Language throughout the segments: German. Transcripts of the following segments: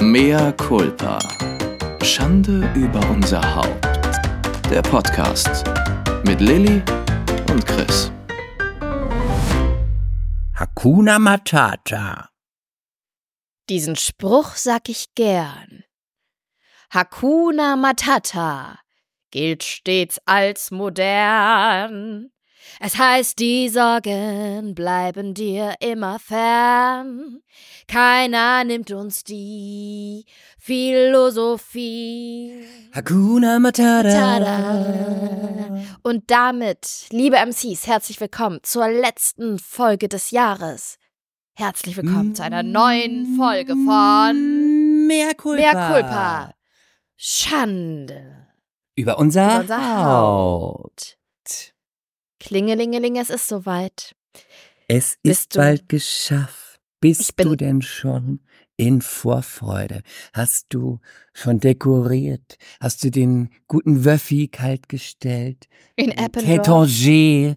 Mea culpa. Schande über unser Haupt. Der Podcast mit Lilly und Chris. Hakuna Matata. Diesen Spruch sag ich gern. Hakuna Matata gilt stets als modern. Es heißt, die Sorgen bleiben dir immer fern. Keiner nimmt uns die Philosophie. Hakuna Matata. Tada. Und damit, liebe MCs, herzlich willkommen zur letzten Folge des Jahres. Herzlich willkommen zu einer neuen Folge von Mehr Culpa. Mehr Culpa. Schande. Über unser, Über unser Haut. Klingelingeling, es ist soweit. Es ist Bist du- bald geschafft. Bist du denn schon in Vorfreude? Hast du schon dekoriert? Hast du den guten Wöffi kalt gestellt? In Eppendorf. Tétanger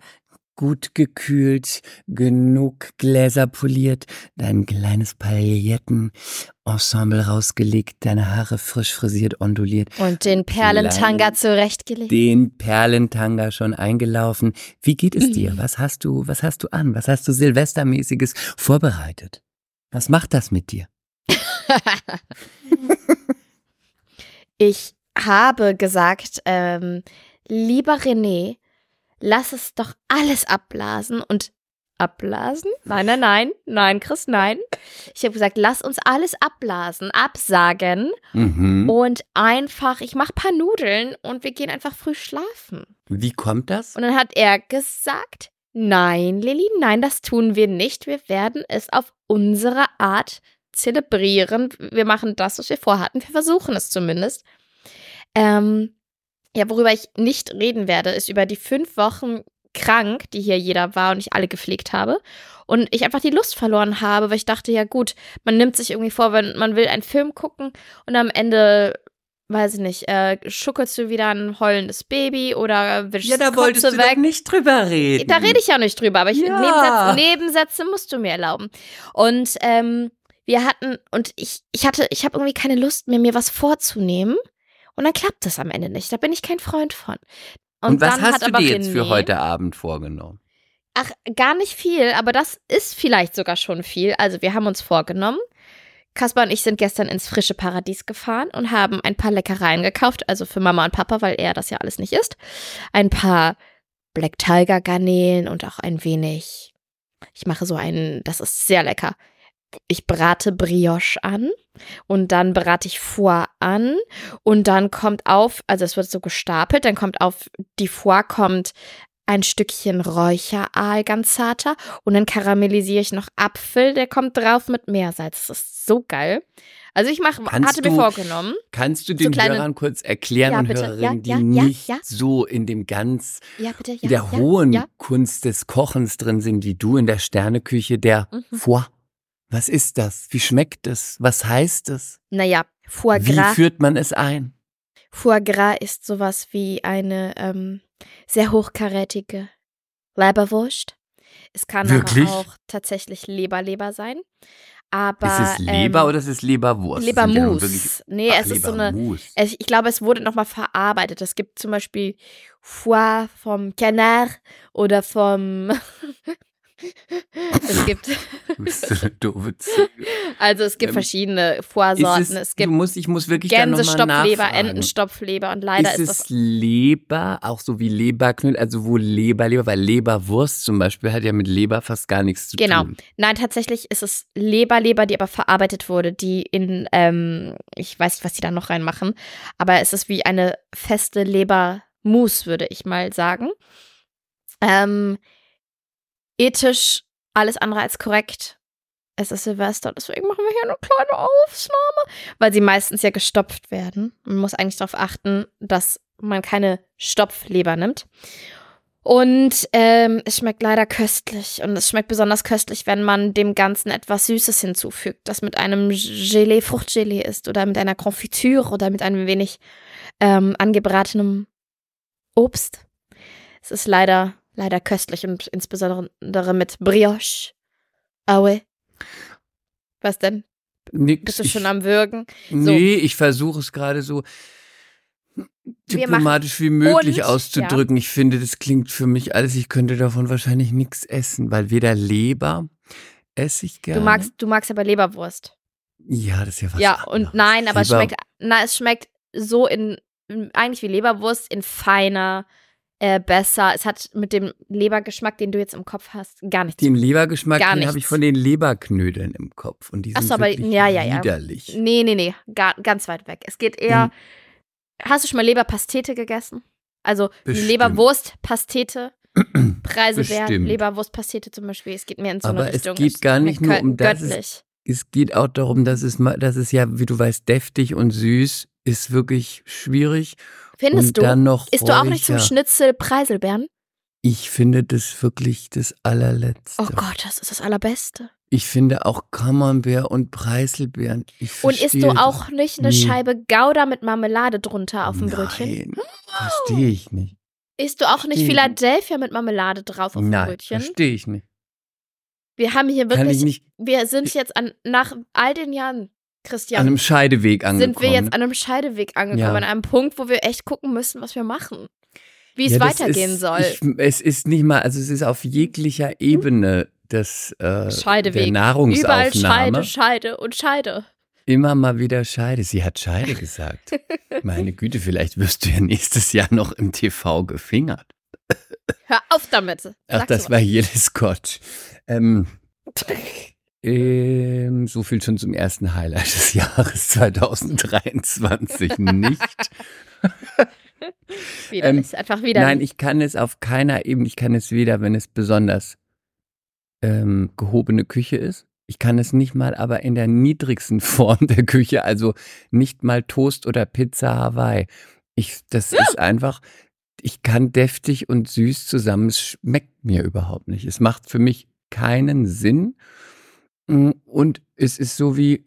gut gekühlt, genug Gläser poliert, dein kleines Pailletten-Ensemble rausgelegt, deine Haare frisch frisiert, onduliert, Und den Perlentanga zurechtgelegt. den Perlentanga schon eingelaufen. Wie geht es Mhm. dir? Was hast du, was hast du an? Was hast du Silvestermäßiges vorbereitet? Was macht das mit dir? Ich habe gesagt, ähm, lieber René, lass es doch alles abblasen und abblasen? Nein, nein, nein, nein, Chris, nein. Ich habe gesagt, lass uns alles abblasen, absagen Mhm. und einfach, ich mache paar Nudeln und wir gehen einfach früh schlafen. Wie kommt das? Und dann hat er gesagt, nein, Lilly, nein, das tun wir nicht. Wir werden es auf unsere Art zelebrieren. Wir machen das, was wir vorhatten. Wir versuchen es zumindest. Ähm, ja, worüber ich nicht reden werde, ist über die fünf Wochen krank, die hier jeder war und ich alle gepflegt habe. Und ich einfach die Lust verloren habe, weil ich dachte, ja gut, man nimmt sich irgendwie vor, wenn man will einen Film gucken und am Ende, weiß ich nicht, äh, schuckelst du wieder ein heulendes Baby oder wischst Kotze weg. nicht drüber reden. Da rede ich ja nicht drüber, aber ich, Ja. Nebensätze, Nebensätze musst du mir erlauben. Und ähm, wir hatten, und ich, ich hatte, ich habe irgendwie keine Lust mehr, mir was vorzunehmen. Und dann klappt es am Ende nicht. Da bin ich kein Freund von. Und, was dann hast hat du dir jetzt für René- heute Abend vorgenommen? Ach, gar nicht viel, aber das ist vielleicht sogar schon viel. Also wir haben uns vorgenommen. Kaspar und ich sind gestern ins frische Paradies gefahren und haben ein paar Leckereien gekauft, also für Mama und Papa, weil er das ja alles nicht isst. Ein paar Black Tiger Garnelen und auch ein wenig. Ich mache so einen, das ist sehr lecker. Ich brate Brioche an und dann brate ich Foie an und dann kommt auf, also es wird so gestapelt, dann kommt auf die Foie kommt ein Stückchen Räucheraal ganz zarter und dann karamellisiere ich noch Apfel, der kommt drauf mit Meersalz. Das ist so geil. Also ich mach, Kannst hatte mir du- vorgenommen. Kannst du den kleine- Hörern kurz erklären Ja, und bitte. Hörerinnen, Ja, die ja, ja, nicht so in dem ganz der hohen. Kunst des Kochens drin sind, wie du in der Sterneküche, der Mhm. Foie. Was ist das? Wie schmeckt es? Was heißt es? Naja, Foie Wie Gras. führt man es ein? Foie Gras ist sowas wie eine ähm, sehr hochkarätige Leberwurst. Es kann Wirklich? aber auch tatsächlich Leberleber sein. Aber ist es Leber ähm, oder ist es Leberwurst? Sind ja Lebermus. nee, Ach, es ist so eine Lebermus. Es, ich glaube, es wurde nochmal verarbeitet. Es gibt zum Beispiel Foie vom Canard oder vom. es gibt, Du also es gibt Ähm, verschiedene Ist Foie-Sorten. es, Es du gibt musst, ich muss wirklich Gänsestopfleber. Entenstopfleber und leider ist ist, es. Leber, auch so wie Leberknödel, also wo Leber, Leber, weil Leberwurst zum Beispiel hat ja mit Leber fast gar nichts zu Genau. tun. Nein, tatsächlich ist es Leberleber, die aber verarbeitet wurde, die in, ähm, ich weiß nicht, was die da noch reinmachen, aber es ist wie eine feste Lebermus, würde ich mal sagen. Ähm, ethisch alles andere als korrekt. Es ist Silvester, deswegen machen wir hier eine kleine Aufnahme, weil sie meistens ja gestopft werden. Man muss eigentlich darauf achten, dass man keine Stopfleber nimmt. Und ähm, es schmeckt leider köstlich. Und es schmeckt besonders köstlich, wenn man dem Ganzen etwas Süßes hinzufügt, das mit einem Gelee, Fruchtgelee ist oder mit einer Konfitüre oder mit einem wenig ähm, angebratenem Obst. Es ist leider, leider köstlich und insbesondere mit Brioche. Aue. Was denn? Nix. Bist du ich, schon am Würgen? Nee, ich versuche es gerade so diplomatisch wie möglich Und- auszudrücken. Ich finde, das klingt für mich alles, ich könnte davon wahrscheinlich nichts essen, weil weder Leber esse ich gerne. Du magst, du magst aber Leberwurst. Ja, das ist ja was ja, anderes. und nein, aber es Leber- schmeckt, na, es schmeckt so in- eigentlich wie Leberwurst, in feiner, äh, besser. Es hat mit dem Lebergeschmack, den du jetzt im Kopf hast, gar nichts. Den Lebergeschmack, habe ich von den Leberknödeln im Kopf. Und die sind so, aber- ja, ja, ja. widerlich. Nee, nee, nee, gar, ganz weit weg. Es geht eher. Mhm. Hast du schon mal Leberpastete gegessen? Also. Leberwurstpastete, Preiselbeeren, Bestimmt. Leberwurstpastete zum Beispiel. Es geht mehr in so Aber eine es Richtung. geht gar nicht nur um das, es-. Es geht auch darum, dass es, dass es ja, wie du weißt, deftig und süß ist wirklich schwierig. Findest und du? dann noch Isst du auch nicht zum. Schnitzel Preiselbeeren? Ich finde das wirklich das allerletzte. Oh Gott, das ist das Allerbeste. Ich finde auch Camembert und Preiselbeeren. Und isst du auch nicht eine nie. Scheibe Gouda mit Marmelade drunter auf dem Brötchen? Nein, verstehe ich nicht. Isst du auch nicht Verstehe. Philadelphia mit Marmelade drauf auf dem Nein, Brötchen? verstehe ich nicht. Wir haben hier wirklich, nicht wir sind jetzt an, nach all den Jahren, an Christian, einem Scheideweg angekommen. sind wir jetzt an einem Scheideweg angekommen, Ja. an einem Punkt, wo wir echt gucken müssen, was wir machen. Wie es Ja, das weitergehen ist, soll. Ich, es ist nicht mal, also es ist auf jeglicher Ebene des, äh, Scheideweg. der Überall Nahrungsaufnahme. Scheide, Scheide und Scheide. Immer mal wieder Scheide. Sie hat Scheide gesagt. Meine Güte, vielleicht wirst du ja nächstes Jahr noch im TV gefingert. Hör auf damit. Ach, Sag das sowas. war der Scotch. Ähm, ähm, so viel schon zum ersten Highlight des Jahres 2023 nicht. Widerlich, einfach wieder. ähm, Nein, ich kann es auf keiner Ebene. Ich kann es weder, wenn es besonders ähm, gehobene Küche ist. Ich kann es nicht mal aber in der niedrigsten Form der Küche, also nicht mal Toast oder Pizza Hawaii. Ich, das ist einfach, ich kann deftig und süß zusammen. Es schmeckt mir überhaupt nicht. Es macht für mich keinen Sinn. Mm, Und es ist so wie,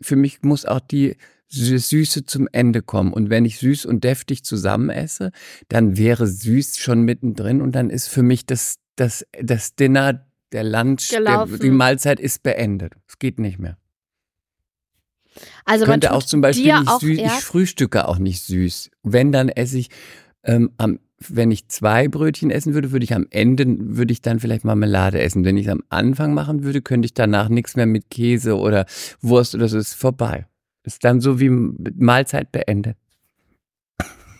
für mich muss auch die Sü- Süße zum Ende kommen. Und wenn ich süß und deftig zusammen esse, dann wäre süß schon mittendrin und dann ist für mich das, das, das Dinner, der Lunch, der, die Mahlzeit ist beendet. Es geht nicht mehr. also könnte auch zum Beispiel nicht auch süß, ich frühstücke auch nicht süß. Wenn, dann esse ich, ähm, am, wenn ich zwei Brötchen essen würde, würde ich am Ende, würde ich dann vielleicht Marmelade essen. Wenn ich es am Anfang machen würde, könnte ich danach nichts mehr mit Käse oder Wurst oder so, ist vorbei. Ist dann so wie Mahlzeit beendet.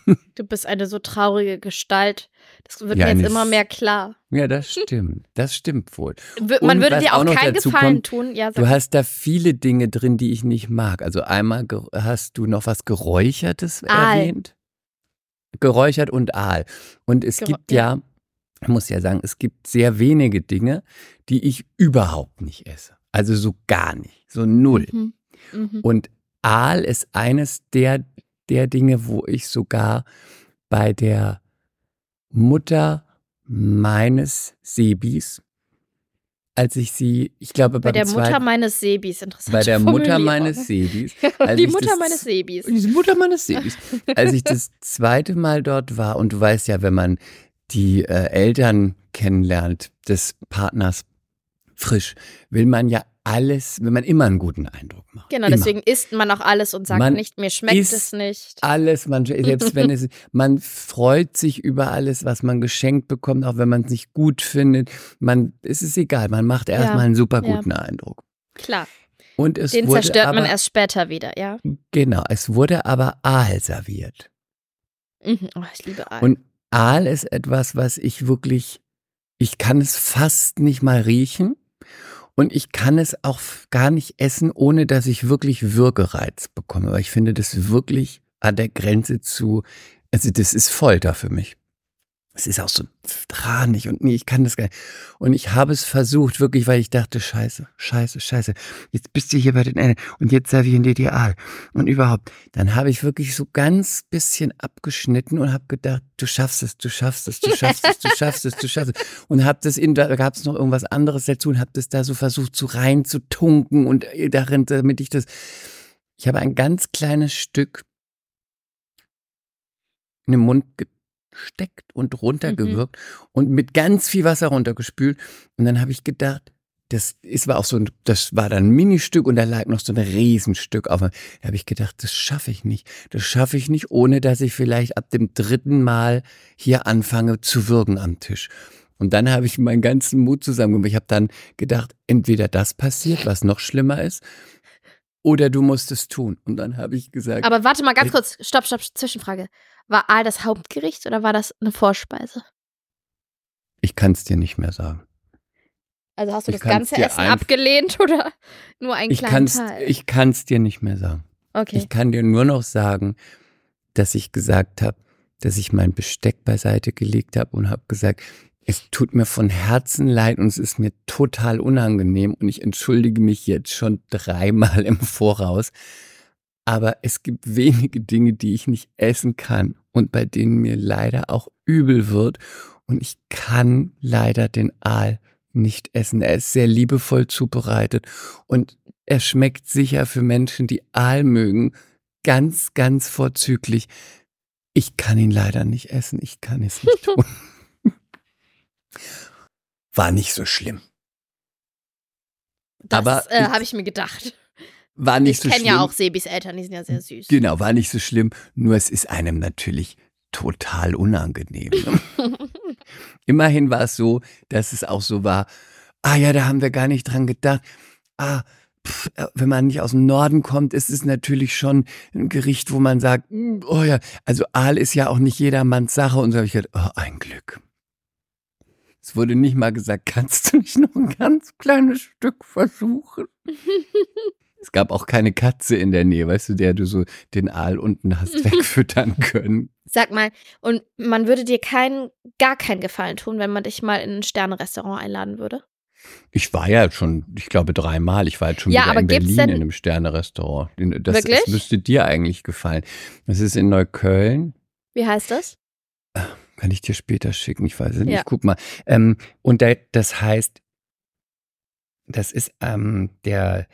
du bist eine so traurige Gestalt. Das wird Ja, mir jetzt immer mehr klar. Ja, das stimmt. Das stimmt wohl. Man Und würde dir auch auch keinen Gefallen kommt, tun. Ja, Du hast da viele Dinge drin, die ich nicht mag. Also einmal hast du noch was Geräuchertes Aal. erwähnt. Geräuchert und Aal. Und es Gerä- gibt ja, ich muss ja sagen, es gibt sehr wenige Dinge, die ich überhaupt nicht esse. Also so gar nicht. So null. Mhm. Mhm. Und Aal ist eines der, der Dinge, wo ich sogar bei der Mutter meines Sebis, als ich sie, ich glaube, Bei der Mutter zweiten, meines Sebis, interessant. bei der Mutter meines Sebis, Die Mutter das- meines Sebis. die Mutter meines Sebis, als ich das zweite Mal dort war und du weißt ja, wenn man die äh, Eltern kennenlernt des Partners frisch, will man ja alles, will man immer einen guten Eindruck machen. Genau, immer. deswegen isst man auch alles und sagt Man nicht, mir schmeckt es nicht. alles, man, selbst wenn es, man freut sich über alles, was man geschenkt bekommt, auch wenn man es nicht gut findet. Man, es ist egal, man macht erstmal einen super ja. guten Eindruck. Klar, Und es den wurde zerstört aber, man erst später wieder, ja. Genau, es wurde aber Aal serviert. Mhm. Oh, ich liebe Aal. Und Aal ist etwas, was ich wirklich, ich kann es fast nicht mal riechen. Und ich kann es auch gar nicht essen, ohne dass ich wirklich Würgereiz bekomme. Weil ich finde das wirklich an der Grenze zu, also das ist Folter für mich. Es ist auch so tranig und nee, ich kann das gar nicht. Und ich habe es versucht, wirklich, weil ich dachte, scheiße, scheiße, scheiße. Jetzt bist du hier bei den Ende und jetzt servieren dir die Aal. Und überhaupt, dann habe ich wirklich so ganz bisschen abgeschnitten und habe gedacht, du schaffst es, du schaffst es, du schaffst es, du schaffst es, du schaffst es. Und habe das in, da gab es noch irgendwas anderes dazu und habe das da so versucht, so rein zu und darin, damit ich das, ich habe ein ganz kleines Stück in den Mund gesteckt und runtergewirkt und mit ganz viel Wasser runtergespült. Und dann habe ich gedacht, das ist war auch so ein, das war dann ein Ministück und da lag noch so ein Riesenstück auf. Da habe ich gedacht, das schaffe ich nicht. Das schaffe ich nicht, ohne dass ich vielleicht ab dem dritten Mal hier anfange zu würgen am Tisch. Und dann habe ich meinen ganzen Mut zusammengenommen. Ich habe dann gedacht, entweder das passiert, was noch schlimmer ist, oder du musst es tun. Und dann habe ich gesagt. Aber warte mal ganz kurz, stopp, stopp, Zwischenfrage. War Aal das Hauptgericht oder war das eine Vorspeise? Ich kann es dir nicht mehr sagen. Also hast du Ich das ganze Essen abgelehnt oder nur einen Ich kleinen kann's, Teil? ich kann's dir nicht mehr sagen. okay. Ich kann dir nur noch sagen, dass ich gesagt habe, dass ich mein Besteck beiseite gelegt habe und habe gesagt, es tut mir von Herzen leid und es ist mir total unangenehm und ich entschuldige mich jetzt schon dreimal im Voraus. Aber es gibt wenige Dinge, die ich nicht essen kann und bei denen mir leider auch übel wird. Und ich kann leider den Aal nicht essen. Er ist sehr liebevoll zubereitet und er schmeckt sicher für Menschen, die Aal mögen, ganz, ganz vorzüglich. Ich kann ihn leider nicht essen. Ich kann es nicht tun. War nicht so schlimm. das aber äh, habe ich mir gedacht. War nicht ich so kenne ja auch Sebis Eltern, die sind ja sehr süß. Genau, war nicht so schlimm. Nur es ist einem natürlich total unangenehm. ne? Immerhin war es so, dass es auch so war, ah ja, da haben wir gar nicht dran gedacht. Ah, pff, äh, wenn man nicht aus dem Norden kommt, ist es natürlich schon ein Gericht, wo man sagt, "Mm, oh ja, also Aal ist ja auch nicht jedermanns Sache. Und so habe ich gedacht, oh, ein Glück. Es wurde nicht mal gesagt, kannst du nicht noch ein ganz kleines Stück versuchen? Es gab auch keine Katze in der Nähe, weißt du, der du so den Aal unten hast wegfüttern können. Sag mal, und man würde dir keinen, gar keinen Gefallen tun, wenn man dich mal in ein Sterne-Restaurant einladen würde? Ich war ja schon, ich glaube, dreimal. Ich war jetzt schon Ja, wieder in Berlin in einem Sterne-Restaurant. Das, das müsste dir eigentlich gefallen. Das ist in Neukölln. Wie heißt das? Kann ich dir später schicken, ich weiß es nicht. Ja. Guck mal. Ähm, und da, das heißt, das ist ähm, der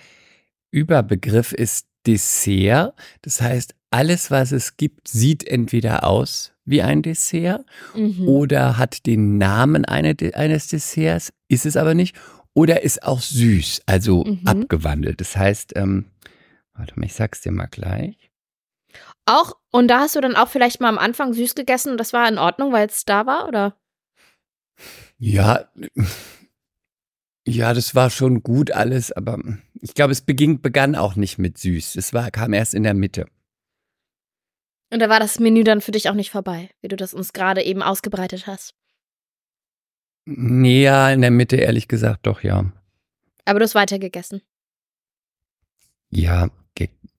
Überbegriff ist Dessert. Das heißt, alles, was es gibt, sieht entweder aus wie ein Dessert Mhm. oder hat den Namen eine, eines Desserts, ist es aber nicht, oder ist auch süß, also Mhm. abgewandelt. Das heißt, ähm, warte mal, ich sag's dir mal gleich. Auch, und da hast du dann auch vielleicht mal am Anfang süß gegessen und das war in Ordnung, weil es da war, oder? Ja, ja, das war schon gut alles, aber ich glaube, es beging, begann auch nicht mit süß. Es war, kam erst in der Mitte. Und da war das Menü dann für dich auch nicht vorbei, wie du das uns gerade eben ausgebreitet hast. Nee, ja, in der Mitte, ehrlich gesagt, doch, ja. Aber du hast weitergegessen. Ja,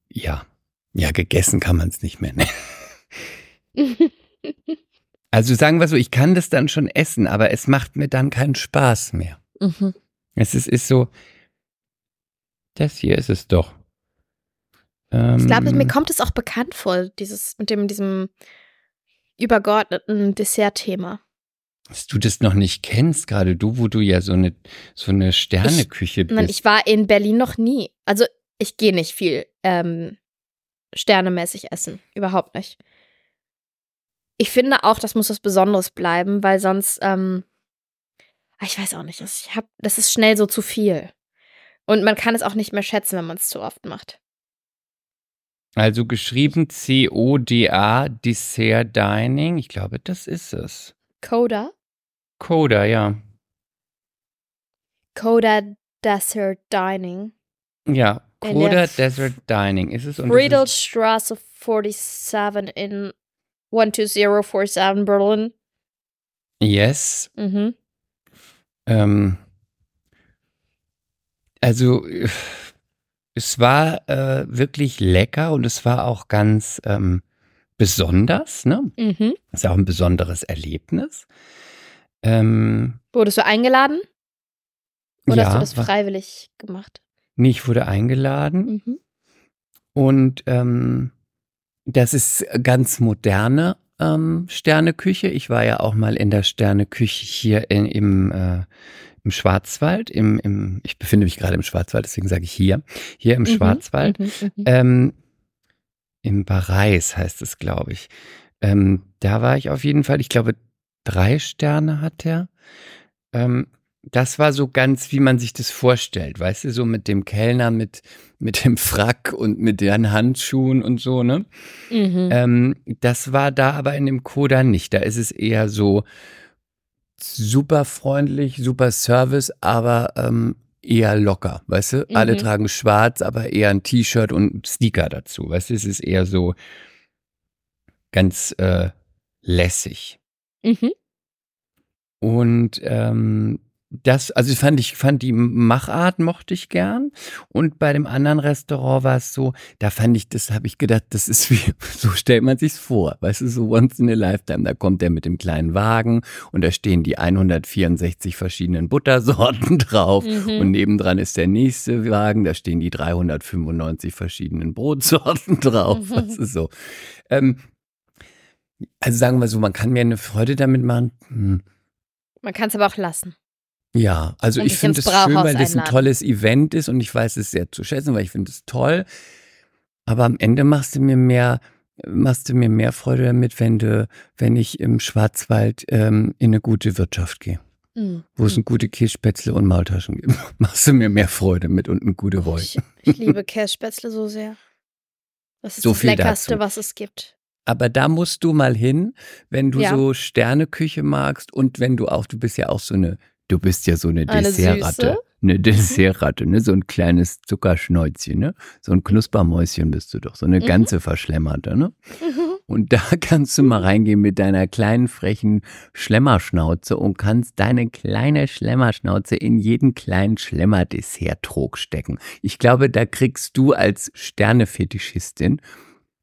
ja. Ja, gegessen kann man es nicht mehr nennen. Also sagen wir so, ich kann das dann schon essen, aber es macht mir dann keinen Spaß mehr. mhm. Es ist, ist so, das hier ist es doch. Ähm, Ich glaube, mir kommt es auch bekannt vor, dieses mit dem, diesem übergeordneten Dessert-Thema. dass du das noch nicht kennst, gerade du, wo du ja so eine, so eine Sterneküche Nein, bist. ich war in Berlin noch nie. Also ich gehe nicht viel ähm, sternemäßig essen. Überhaupt nicht. Ich finde auch, das muss was Besonderes bleiben, weil sonst, ähm, ah, ich weiß auch nicht, das- ich hab, das ist schnell so zu viel. Und man kann es auch nicht mehr schätzen, wenn man es zu oft macht. Also geschrieben C-O-D-A, Dessert Dining. Ich glaube, das ist es. Coda? Coda, ja. Coda Dessert Dining. Ja, Der Desert Dining ist es. Friedelstraße 47 in 12047 Berlin. yes. Mhm. Ähm, also es war äh, wirklich lecker und es war auch ganz ähm, besonders. Ne? Mhm. Ist auch ein besonderes Erlebnis. Ähm, Wurdest du eingeladen? Oder ja, hast du das freiwillig gemacht? Nee, ich wurde eingeladen Mhm. und ähm, das ist ganz moderne ähm, Sterneküche. Ich war ja auch mal in der Sterneküche hier in, im, äh, im Schwarzwald. Im, im, ich befinde mich gerade im Schwarzwald, deswegen sage ich hier. Hier im Mhm, Schwarzwald. Mhm. Mhm. Ähm, Im Bareis heißt es, glaube ich. Ähm, da war ich auf jeden Fall, ich glaube, drei Sterne hat er. Ähm, das war so ganz, wie man sich das vorstellt, weißt du, so mit dem Kellner, mit, mit dem Frack und mit den Handschuhen und so, ne? Mhm. Ähm, das war da aber in dem Koda nicht. Da ist es eher so super freundlich, super Service, aber ähm, eher locker, weißt du? Alle Mhm. tragen schwarz, aber eher ein T-Shirt und Sneaker dazu, weißt du? Es ist eher so ganz äh, lässig. Mhm. Und ähm, das, also ich fand ich fand die Machart mochte ich gern. Und bei dem anderen Restaurant war es so, da fand ich, das habe ich gedacht, das ist wie, so stellt man sich's vor, weißt du, so once in a lifetime. Da kommt der mit dem kleinen Wagen und da stehen die 164 verschiedenen Buttersorten drauf. Mhm. Und nebendran ist der nächste Wagen, da stehen die 395 verschiedenen Brotsorten drauf. Mhm. Das ist so. Ähm, also sagen wir so, man kann mir eine Freude damit machen. Hm. Man kann es aber auch lassen. Ja, also ich finde es schön, weil das ein tolles Event ist und ich weiß es sehr zu schätzen, weil ich finde es toll. Aber am Ende machst du mir mehr, machst du mir mehr Freude damit, wenn du, wenn ich im Schwarzwald ähm, in eine gute Wirtschaft gehe, Mhm. wo es eine gute Kässpätzle und Maultaschen gibt. Machst du mir mehr Freude mit und eine gute Reue. Ich, ich liebe Kässpätzle so sehr. Das ist So das viel Leckerste, dazu. was es gibt. Aber da musst du mal hin, wenn du Ja. so Sterneküche magst und wenn du auch, du bist ja auch so eine, du bist ja so eine, Eine Dessertratte. Süße? Eine Dessertratte, ne? So ein kleines Zuckerschnäuzchen, ne? So ein Knuspermäuschen bist du doch, so eine Mhm. ganze Verschlemmerte, ne? Mhm. Und da kannst du mal reingehen mit deiner kleinen frechen Schlemmerschnauze und kannst deine kleine Schlemmerschnauze in jeden kleinen Schlemmer-Dessert-Trog stecken. Ich glaube, da kriegst du als Sternefetischistin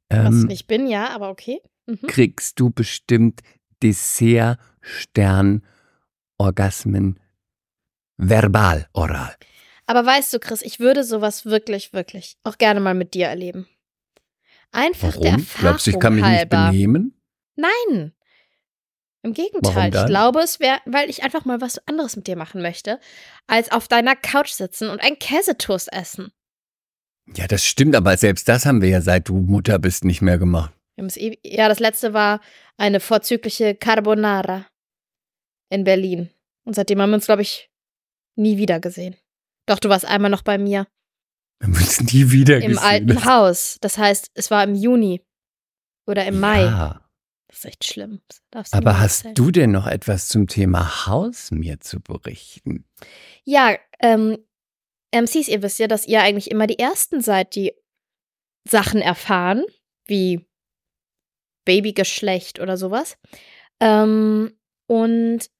Was ich ähm, nicht bin, ja, aber okay. Mhm. kriegst du bestimmt Dessert, Stern, Orgasmen, verbal, oral. Aber weißt du, Chris, ich würde sowas wirklich, wirklich auch gerne mal mit dir erleben. Einfach der Warum? Erfahrung Glaubst du, ich kann mich nicht halber. benehmen? Nein. Im Gegenteil, ich glaube, es wäre, weil ich einfach mal was anderes mit dir machen möchte, als auf deiner Couch sitzen und ein Käsetoast essen. Ja, das stimmt, aber selbst das haben wir ja seit du Mutter bist nicht mehr gemacht. Eh- Ja, das letzte war eine vorzügliche Carbonara in Berlin. Und seitdem haben wir uns, glaube ich, nie wieder gesehen. Doch, du warst einmal noch bei mir Wir haben uns nie wieder im gesehen. alten Haus. Das heißt, es war im Juni oder im Mai. Ja, Das ist echt schlimm. Aber hast erzählen. du denn noch etwas zum Thema Haus mir zu berichten? Ja, ähm, MCs, ihr wisst ja, dass ihr eigentlich immer die Ersten seid, die Sachen erfahren, wie Babygeschlecht oder sowas. Ähm, und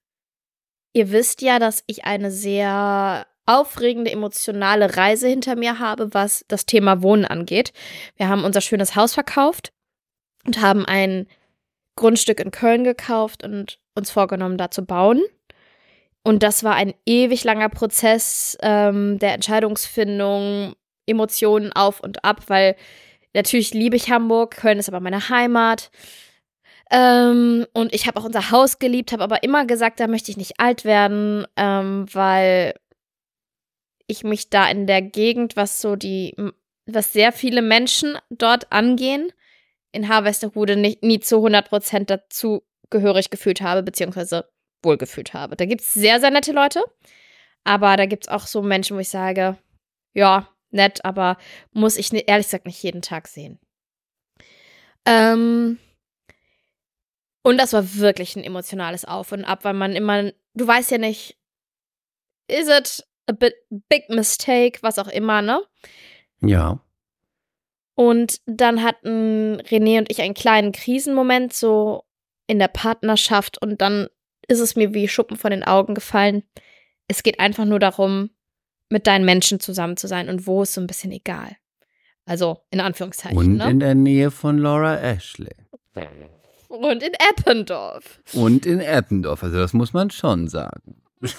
ihr wisst ja, dass ich eine sehr aufregende, emotionale Reise hinter mir habe, was das Thema Wohnen angeht. Wir haben unser schönes Haus verkauft und haben ein Grundstück in Köln gekauft und uns vorgenommen, da zu bauen. Und das war ein ewig langer Prozess ähm, der Entscheidungsfindung, Emotionen auf und ab, weil natürlich liebe ich Hamburg, Köln ist aber meine Heimat. Ähm, und ich habe auch unser Haus geliebt, habe aber immer gesagt, da möchte ich nicht alt werden, ähm, weil ich mich da in der Gegend, was so die, was sehr viele Menschen dort angehen, in Harvesterhude nicht, nie zu 100% dazu gehörig gefühlt habe, beziehungsweise wohlgefühlt habe. Da gibt es sehr, sehr nette Leute, aber da gibt es auch so Menschen, wo ich sage, ja, nett, aber muss ich ehrlich gesagt nicht jeden Tag sehen. Ähm, und das war wirklich ein emotionales Auf und Ab, weil man immer, du weißt ja nicht, is it a bit big mistake, was auch immer, ne? Ja. Und dann hatten René und ich einen kleinen Krisenmoment so in der Partnerschaft und dann ist es mir wie Schuppen von den Augen gefallen. Es geht einfach nur darum, mit deinen Menschen zusammen zu sein und wo ist so ein bisschen egal. Also in Anführungszeichen. Und ne? in der Nähe von Laura Ashley. Und in Eppendorf. Und in Eppendorf, also das muss man schon sagen.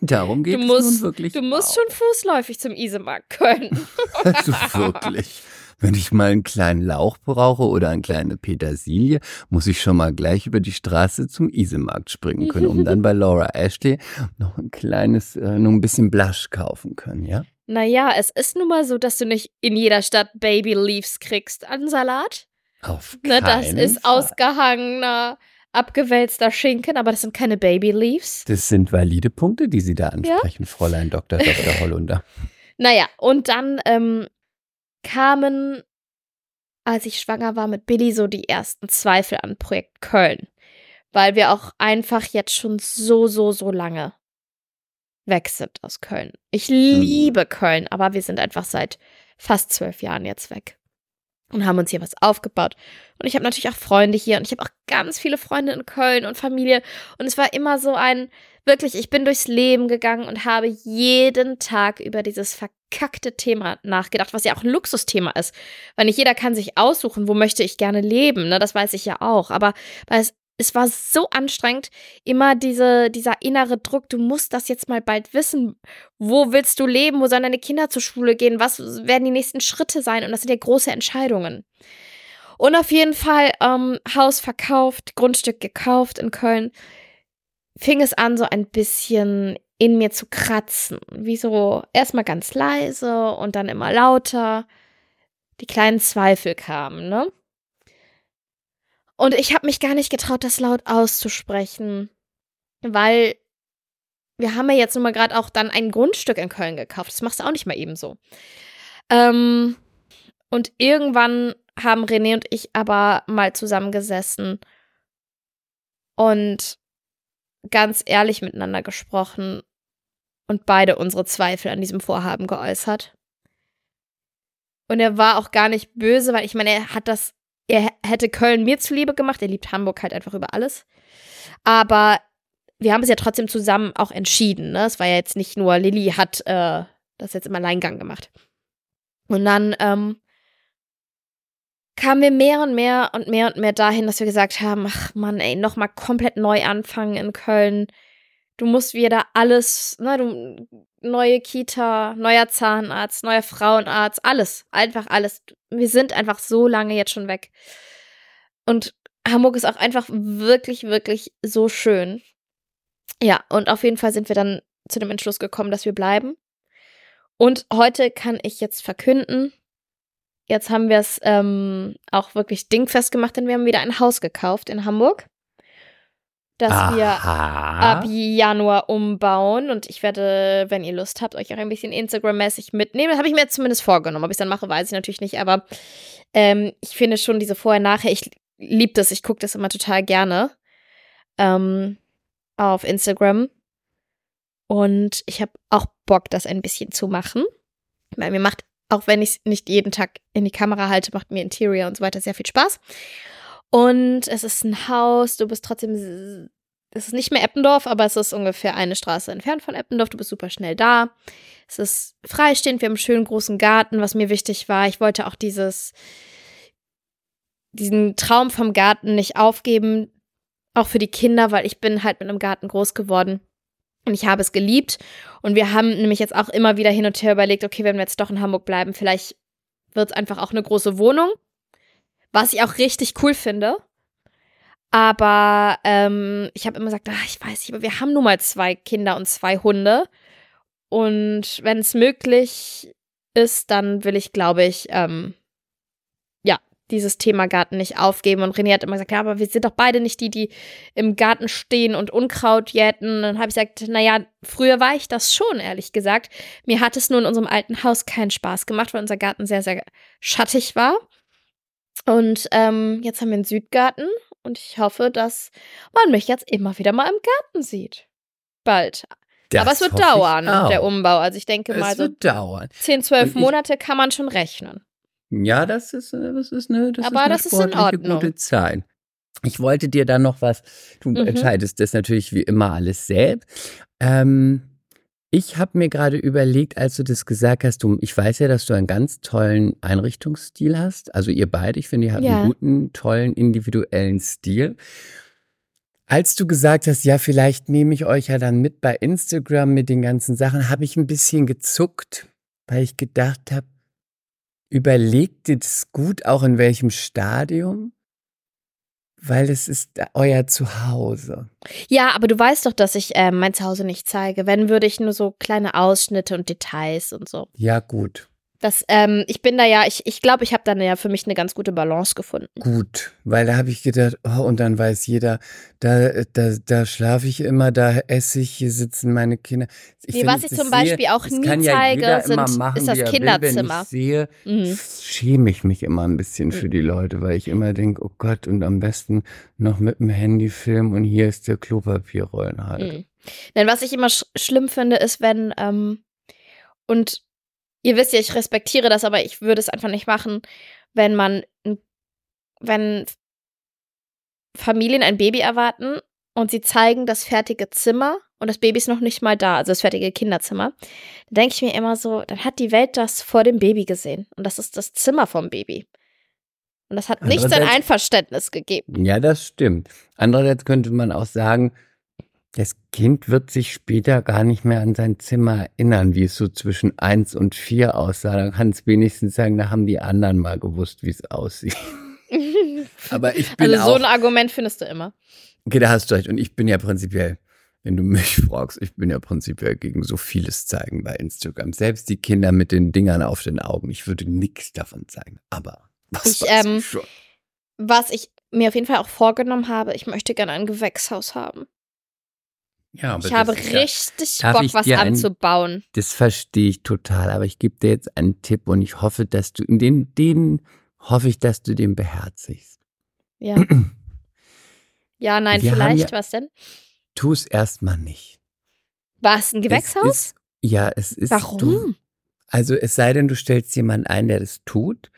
Darum geht es nun wirklich du musst auch. schon fußläufig zum Isemarkt können. Also wirklich. Wenn ich mal einen kleinen Lauch brauche oder eine kleine Petersilie, muss ich schon mal gleich über die Straße zum Isemarkt springen können, um dann bei Laura Ashley noch ein kleines, äh, noch ein bisschen Blush kaufen können, ja? naja, es ist nun mal so, dass du nicht in jeder Stadt Baby Leaves kriegst an Salat. Auf Ne, das keinen ist Fall. ausgehangener, abgewälzter Schinken, aber das sind keine Baby Leaves. Das sind valide Punkte, die Sie da ansprechen, ja? Fräulein Dr. Dr. Hollunder. Naja, und dann ähm, kamen, als ich schwanger war mit Billy, so die ersten Zweifel an Projekt Köln. Weil wir auch einfach jetzt schon so, so, so lange weg sind aus Köln. Ich liebe mhm. Köln, aber wir sind einfach seit fast zwölf Jahren jetzt weg und haben uns hier was aufgebaut. Und ich habe natürlich auch Freunde hier und ich habe auch ganz viele Freunde in Köln und Familie. Und es war immer so ein, wirklich, ich bin durchs Leben gegangen und habe jeden Tag über dieses verkackte Thema nachgedacht, was ja auch ein Luxusthema ist. Weil nicht jeder kann sich aussuchen, wo möchte ich gerne leben, ne? Das weiß ich ja auch. Aber weil es war so anstrengend, immer diese, dieser innere Druck, du musst das jetzt mal bald wissen. Wo willst du leben? Wo sollen deine Kinder zur Schule gehen? Was werden die nächsten Schritte sein? Und das sind ja große Entscheidungen. Und auf jeden Fall ähm, Haus verkauft, Grundstück gekauft in Köln. Fing es an, so ein bisschen in mir zu kratzen. Wie so erstmal ganz leise und dann immer lauter. Die kleinen Zweifel kamen, ne? Und ich habe mich gar nicht getraut, das laut auszusprechen, weil wir haben ja jetzt nun mal gerade auch dann ein Grundstück in Köln gekauft. Das machst du auch nicht mal eben so. Ähm, und irgendwann haben René und ich aber mal zusammengesessen und ganz ehrlich miteinander gesprochen und beide unsere Zweifel an diesem Vorhaben geäußert. Und er war auch gar nicht böse, weil ich meine, er hat das er hätte Köln mir zuliebe gemacht. Er liebt Hamburg halt einfach über alles. Aber wir haben es ja trotzdem zusammen auch entschieden. Ne? Es war ja jetzt nicht nur, Lilly hat äh, das jetzt im Alleingang gemacht. Und dann ähm, kamen wir mehr und mehr und mehr und mehr dahin, dass wir gesagt haben, ach Mann, ey, nochmal komplett neu anfangen in Köln. Du musst wieder alles, ne, du, neue Kita, neuer Zahnarzt, neuer Frauenarzt, alles, einfach alles. Wir sind einfach so lange jetzt schon weg. Und Hamburg ist auch einfach wirklich, wirklich so schön. Ja, und auf jeden Fall sind wir dann zu dem Entschluss gekommen, dass wir bleiben. Und heute kann ich jetzt verkünden, jetzt haben wir es ähm, auch wirklich dingfest gemacht, denn wir haben wieder ein Haus gekauft in Hamburg dass Aha. wir ab Januar umbauen und ich werde, wenn ihr Lust habt, euch auch ein bisschen Instagram-mäßig mitnehmen. Das habe ich mir jetzt zumindest vorgenommen. Ob ich es dann mache, weiß ich natürlich nicht, aber ähm, ich finde schon diese Vorher-Nachher, ich liebe das, ich gucke das immer total gerne ähm, auf Instagram und ich habe auch Bock, das ein bisschen zu machen, weil mir macht, auch wenn ich es nicht jeden Tag in die Kamera halte, macht mir Interior und so weiter sehr viel Spaß. Und es ist ein Haus, du bist trotzdem, es ist nicht mehr Eppendorf, aber es ist ungefähr eine Straße entfernt von Eppendorf. Du bist super schnell da. Es ist freistehend, wir haben einen schönen großen Garten, was mir wichtig war. Ich wollte auch dieses, diesen Traum vom Garten nicht aufgeben, auch für die Kinder, weil ich bin halt mit einem Garten groß geworden. Und ich habe es geliebt. Und wir haben nämlich jetzt auch immer wieder hin und her überlegt, okay, wenn wir jetzt doch in Hamburg bleiben, vielleicht wird es einfach auch eine große Wohnung was ich auch richtig cool finde. Aber ähm, ich habe immer gesagt, ach, ich weiß nicht, aber wir haben nun mal zwei Kinder und zwei Hunde. Und wenn es möglich ist, dann will ich, glaube ich, ähm, ja, dieses Thema Garten nicht aufgeben. Und René hat immer gesagt, ja, aber wir sind doch beide nicht die, die im Garten stehen und Unkraut jäten. Und dann habe ich gesagt, naja, früher war ich das schon, ehrlich gesagt. Mir hat es nur in unserem alten Haus keinen Spaß gemacht, weil unser Garten sehr, sehr schattig war. Und ähm, jetzt haben wir einen Südgarten und ich hoffe, dass man mich jetzt immer wieder mal im Garten sieht. Bald. Das Aber es wird dauern, der Umbau. Also ich denke es mal so dauern. 10, 12 Monate kann man schon rechnen. Ja, das ist, äh, das ist eine, das Aber ist eine das ist in Ordnung. gute Zeit. Ich wollte dir dann noch was, du mhm. entscheidest das natürlich wie immer alles selbst. Ähm, ich habe mir gerade überlegt, als du das gesagt hast, du, ich weiß ja, dass du einen ganz tollen Einrichtungsstil hast. Also ihr beide, ich finde, ihr habt ja. einen guten, tollen, individuellen Stil. Als du gesagt hast, ja, vielleicht nehme ich euch ja dann mit bei Instagram mit den ganzen Sachen, habe ich ein bisschen gezuckt, weil ich gedacht habe, überlegt ihr das gut, auch in welchem Stadium? Weil es ist euer Zuhause. Ja, aber du weißt doch, dass ich äh, mein Zuhause nicht zeige. Wenn, würde ich nur so kleine Ausschnitte und Details und so. Ja, gut. Das, ähm, ich bin da ja, ich, ich glaube, ich habe da ja für mich eine ganz gute Balance gefunden. Gut, weil da habe ich gedacht, oh, und dann weiß jeder, da, da, da schlafe ich immer, da esse ich, hier sitzen meine Kinder. Ich nee, was ich zum Beispiel sehe, auch nie zeige, ja sind, machen, ist das Kinderzimmer. Will. Wenn ich sehe, mhm. schäme ich mich immer ein bisschen für die Leute, weil ich immer denke, oh Gott, und am besten noch mit dem Handy filmen und hier ist der Klopapierrollenhalter. Mhm. Denn was ich immer sch schlimm finde, ist, wenn, ähm, und ihr wisst ja, ich respektiere das, aber ich würde es einfach nicht machen, wenn man, wenn Familien ein Baby erwarten und sie zeigen das fertige Zimmer und das Baby ist noch nicht mal da, also das fertige Kinderzimmer, dann denke ich mir immer so, dann hat die Welt das vor dem Baby gesehen und das ist das Zimmer vom Baby. Und das hat nicht sein Einverständnis gegeben. Ja, das stimmt. Andererseits könnte man auch sagen, das Kind wird sich später gar nicht mehr an sein Zimmer erinnern, wie es so zwischen eins und vier aussah. Dann kann es wenigstens sagen, da haben die anderen mal gewusst, wie es aussieht. Aber ich bin also so ein Argument findest du immer. Okay, da hast du recht. Und ich bin ja prinzipiell, wenn du mich fragst, ich bin ja prinzipiell gegen so vieles zeigen bei Instagram. Selbst die Kinder mit den Dingern auf den Augen. Ich würde nichts davon zeigen. Aber was ich, ähm, was ich mir auf jeden Fall auch vorgenommen habe, ich möchte gerne ein Gewächshaus haben. Ja, ich habe richtig ja, Bock, was anzubauen. Ein, das verstehe ich total, aber ich gebe dir jetzt einen Tipp und ich hoffe, dass du den, den hoffe ich, dass du den beherzigst. Ja. ja, nein, Wir vielleicht, ja, was denn? Tu es erstmal nicht. Was, ein Gewächshaus? Es ist, ja, es ist. Warum? Du, also es sei denn, du stellst jemanden ein, der das tut,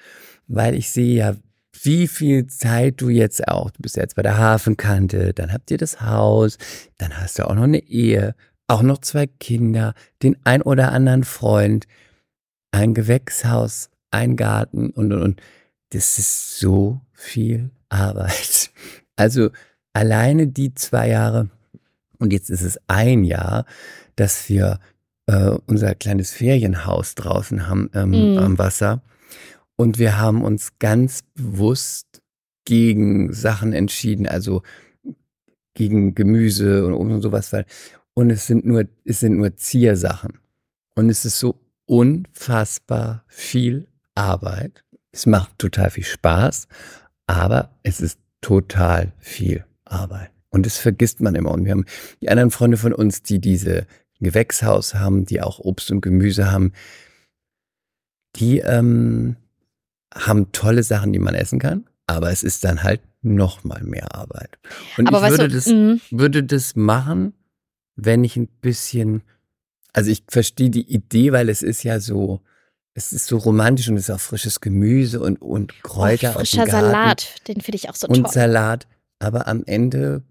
weil ich sehe ja wie viel Zeit du jetzt auch, du bist jetzt bei der Hafenkante, dann habt ihr das Haus, dann hast du auch noch eine Ehe, auch noch zwei Kinder, den ein oder anderen Freund, ein Gewächshaus, ein Garten und, und, und. Das ist so viel Arbeit. Also alleine die zwei Jahre, und jetzt ist es ein Jahr, dass wir äh, unser kleines Ferienhaus draußen haben ähm, mm. am Wasser. Und wir haben uns ganz bewusst gegen Sachen entschieden, also gegen Gemüse und, und sowas, weil, und es sind nur, es sind nur Ziersachen. Und es ist so unfassbar viel Arbeit. Es macht total viel Spaß, aber es ist total viel Arbeit. Und das vergisst man immer. Und wir haben die anderen Freunde von uns, die diese Gewächshaus haben, die auch Obst und Gemüse haben, die ähm, haben tolle Sachen, die man essen kann, aber es ist dann halt noch mal mehr Arbeit. Und aber ich würde, du, das, mm. würde das machen, wenn ich ein bisschen, also ich verstehe die Idee, weil es ist ja so, es ist so romantisch und es ist auch frisches Gemüse und, und Kräuter. Oh, frischer Salat, den finde ich auch so und toll. Und Salat, aber am Ende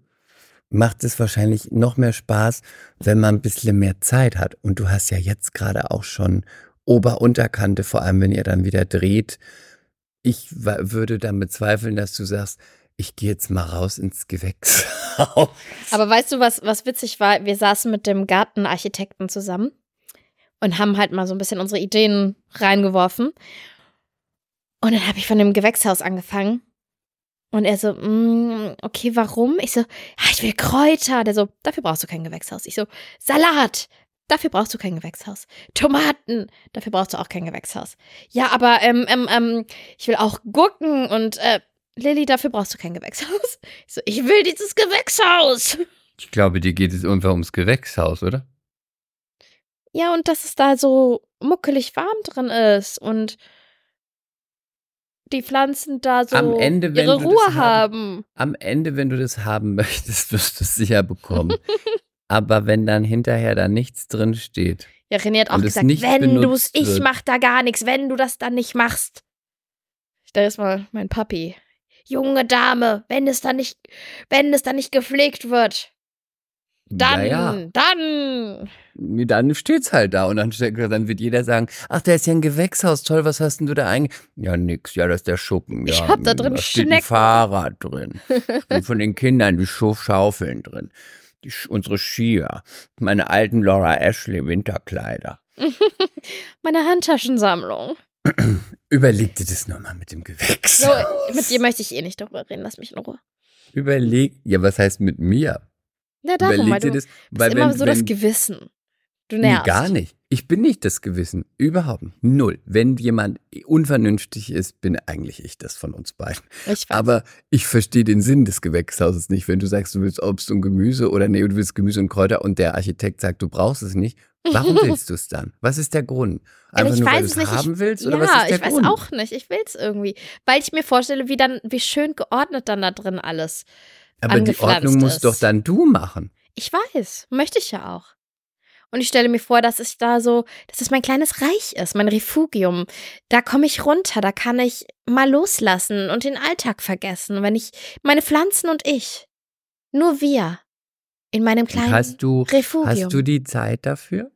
macht es wahrscheinlich noch mehr Spaß, wenn man ein bisschen mehr Zeit hat. Und du hast ja jetzt gerade auch schon Ober-Unterkante, vor allem wenn ihr dann wieder dreht ich würde dann bezweifeln, dass du sagst, ich gehe jetzt mal raus ins Gewächshaus. Aber weißt du, was, was witzig war? Wir saßen mit dem Gartenarchitekten zusammen und haben halt mal so ein bisschen unsere Ideen reingeworfen. Und dann habe ich von dem Gewächshaus angefangen. Und er so, mm, okay, warum? Ich so, ja, ich will Kräuter. Der so, dafür brauchst du kein Gewächshaus. Ich so, Salat. Dafür brauchst du kein Gewächshaus. Tomaten, dafür brauchst du auch kein Gewächshaus. Ja, aber ähm, ähm, ähm, ich will auch Gurken und äh, Lilly, dafür brauchst du kein Gewächshaus. Ich so, ich will dieses Gewächshaus. Ich glaube, dir geht es irgendwann ums Gewächshaus, oder? Ja, und dass es da so muckelig warm drin ist und die Pflanzen da so am Ende, ihre Ruhe haben, haben. Am Ende, wenn du das haben möchtest, wirst du es sicher bekommen. Aber wenn dann hinterher da nichts drin steht. Ja, René hat auch gesagt, wenn du es, ich mach da gar nichts, wenn du das dann nicht machst. Da ist mal mein Papi. Junge Dame, wenn es dann nicht, wenn es dann nicht gepflegt wird. Dann, ja, ja. dann. Dann steht's halt da und dann, dann wird jeder sagen, ach, der ist ja ein Gewächshaus, toll, was hast denn du da eigentlich? Ja, nix, ja, das ist der Schuppen. Ja, ich hab da drin da steht ein Fahrrad drin. und von den Kindern die Schaufeln drin die, unsere Skier, meine alten Laura Ashley Winterkleider. meine Handtaschensammlung. Überleg dir das nochmal mit dem Gewächs. So, mit dir möchte ich eh nicht darüber reden, lass mich in Ruhe. Überleg, ja, was heißt mit mir? Ja, darum, Überleg weil du das, weil bist wenn, immer so wenn, das Gewissen. Du nervst. Nee, gar nicht. Ich bin nicht das Gewissen. Überhaupt nicht. Null. Wenn jemand unvernünftig ist, bin eigentlich ich das von uns beiden. Ich weiß. Aber ich verstehe den Sinn des Gewächshauses nicht. Wenn du sagst, du willst Obst und Gemüse oder nee, du willst Gemüse und Kräuter und der Architekt sagt, du brauchst es nicht. Warum willst du es dann? Was ist der Grund? Einfach ich nur, weil weiß du es nicht. haben ich, willst? Oder ja, was ist der ich weiß Grund? auch nicht. Ich will es irgendwie. Weil ich mir vorstelle, wie dann, wie schön geordnet dann da drin alles. Aber die Ordnung musst ist. doch dann du machen. Ich weiß, möchte ich ja auch. Und ich stelle mir vor, dass ich da so, dass es mein kleines Reich ist, mein Refugium. Da komme ich runter, da kann ich mal loslassen und den Alltag vergessen, wenn ich meine Pflanzen und ich, nur wir, in meinem kleinen Hast du, Refugium. hast du die Zeit dafür?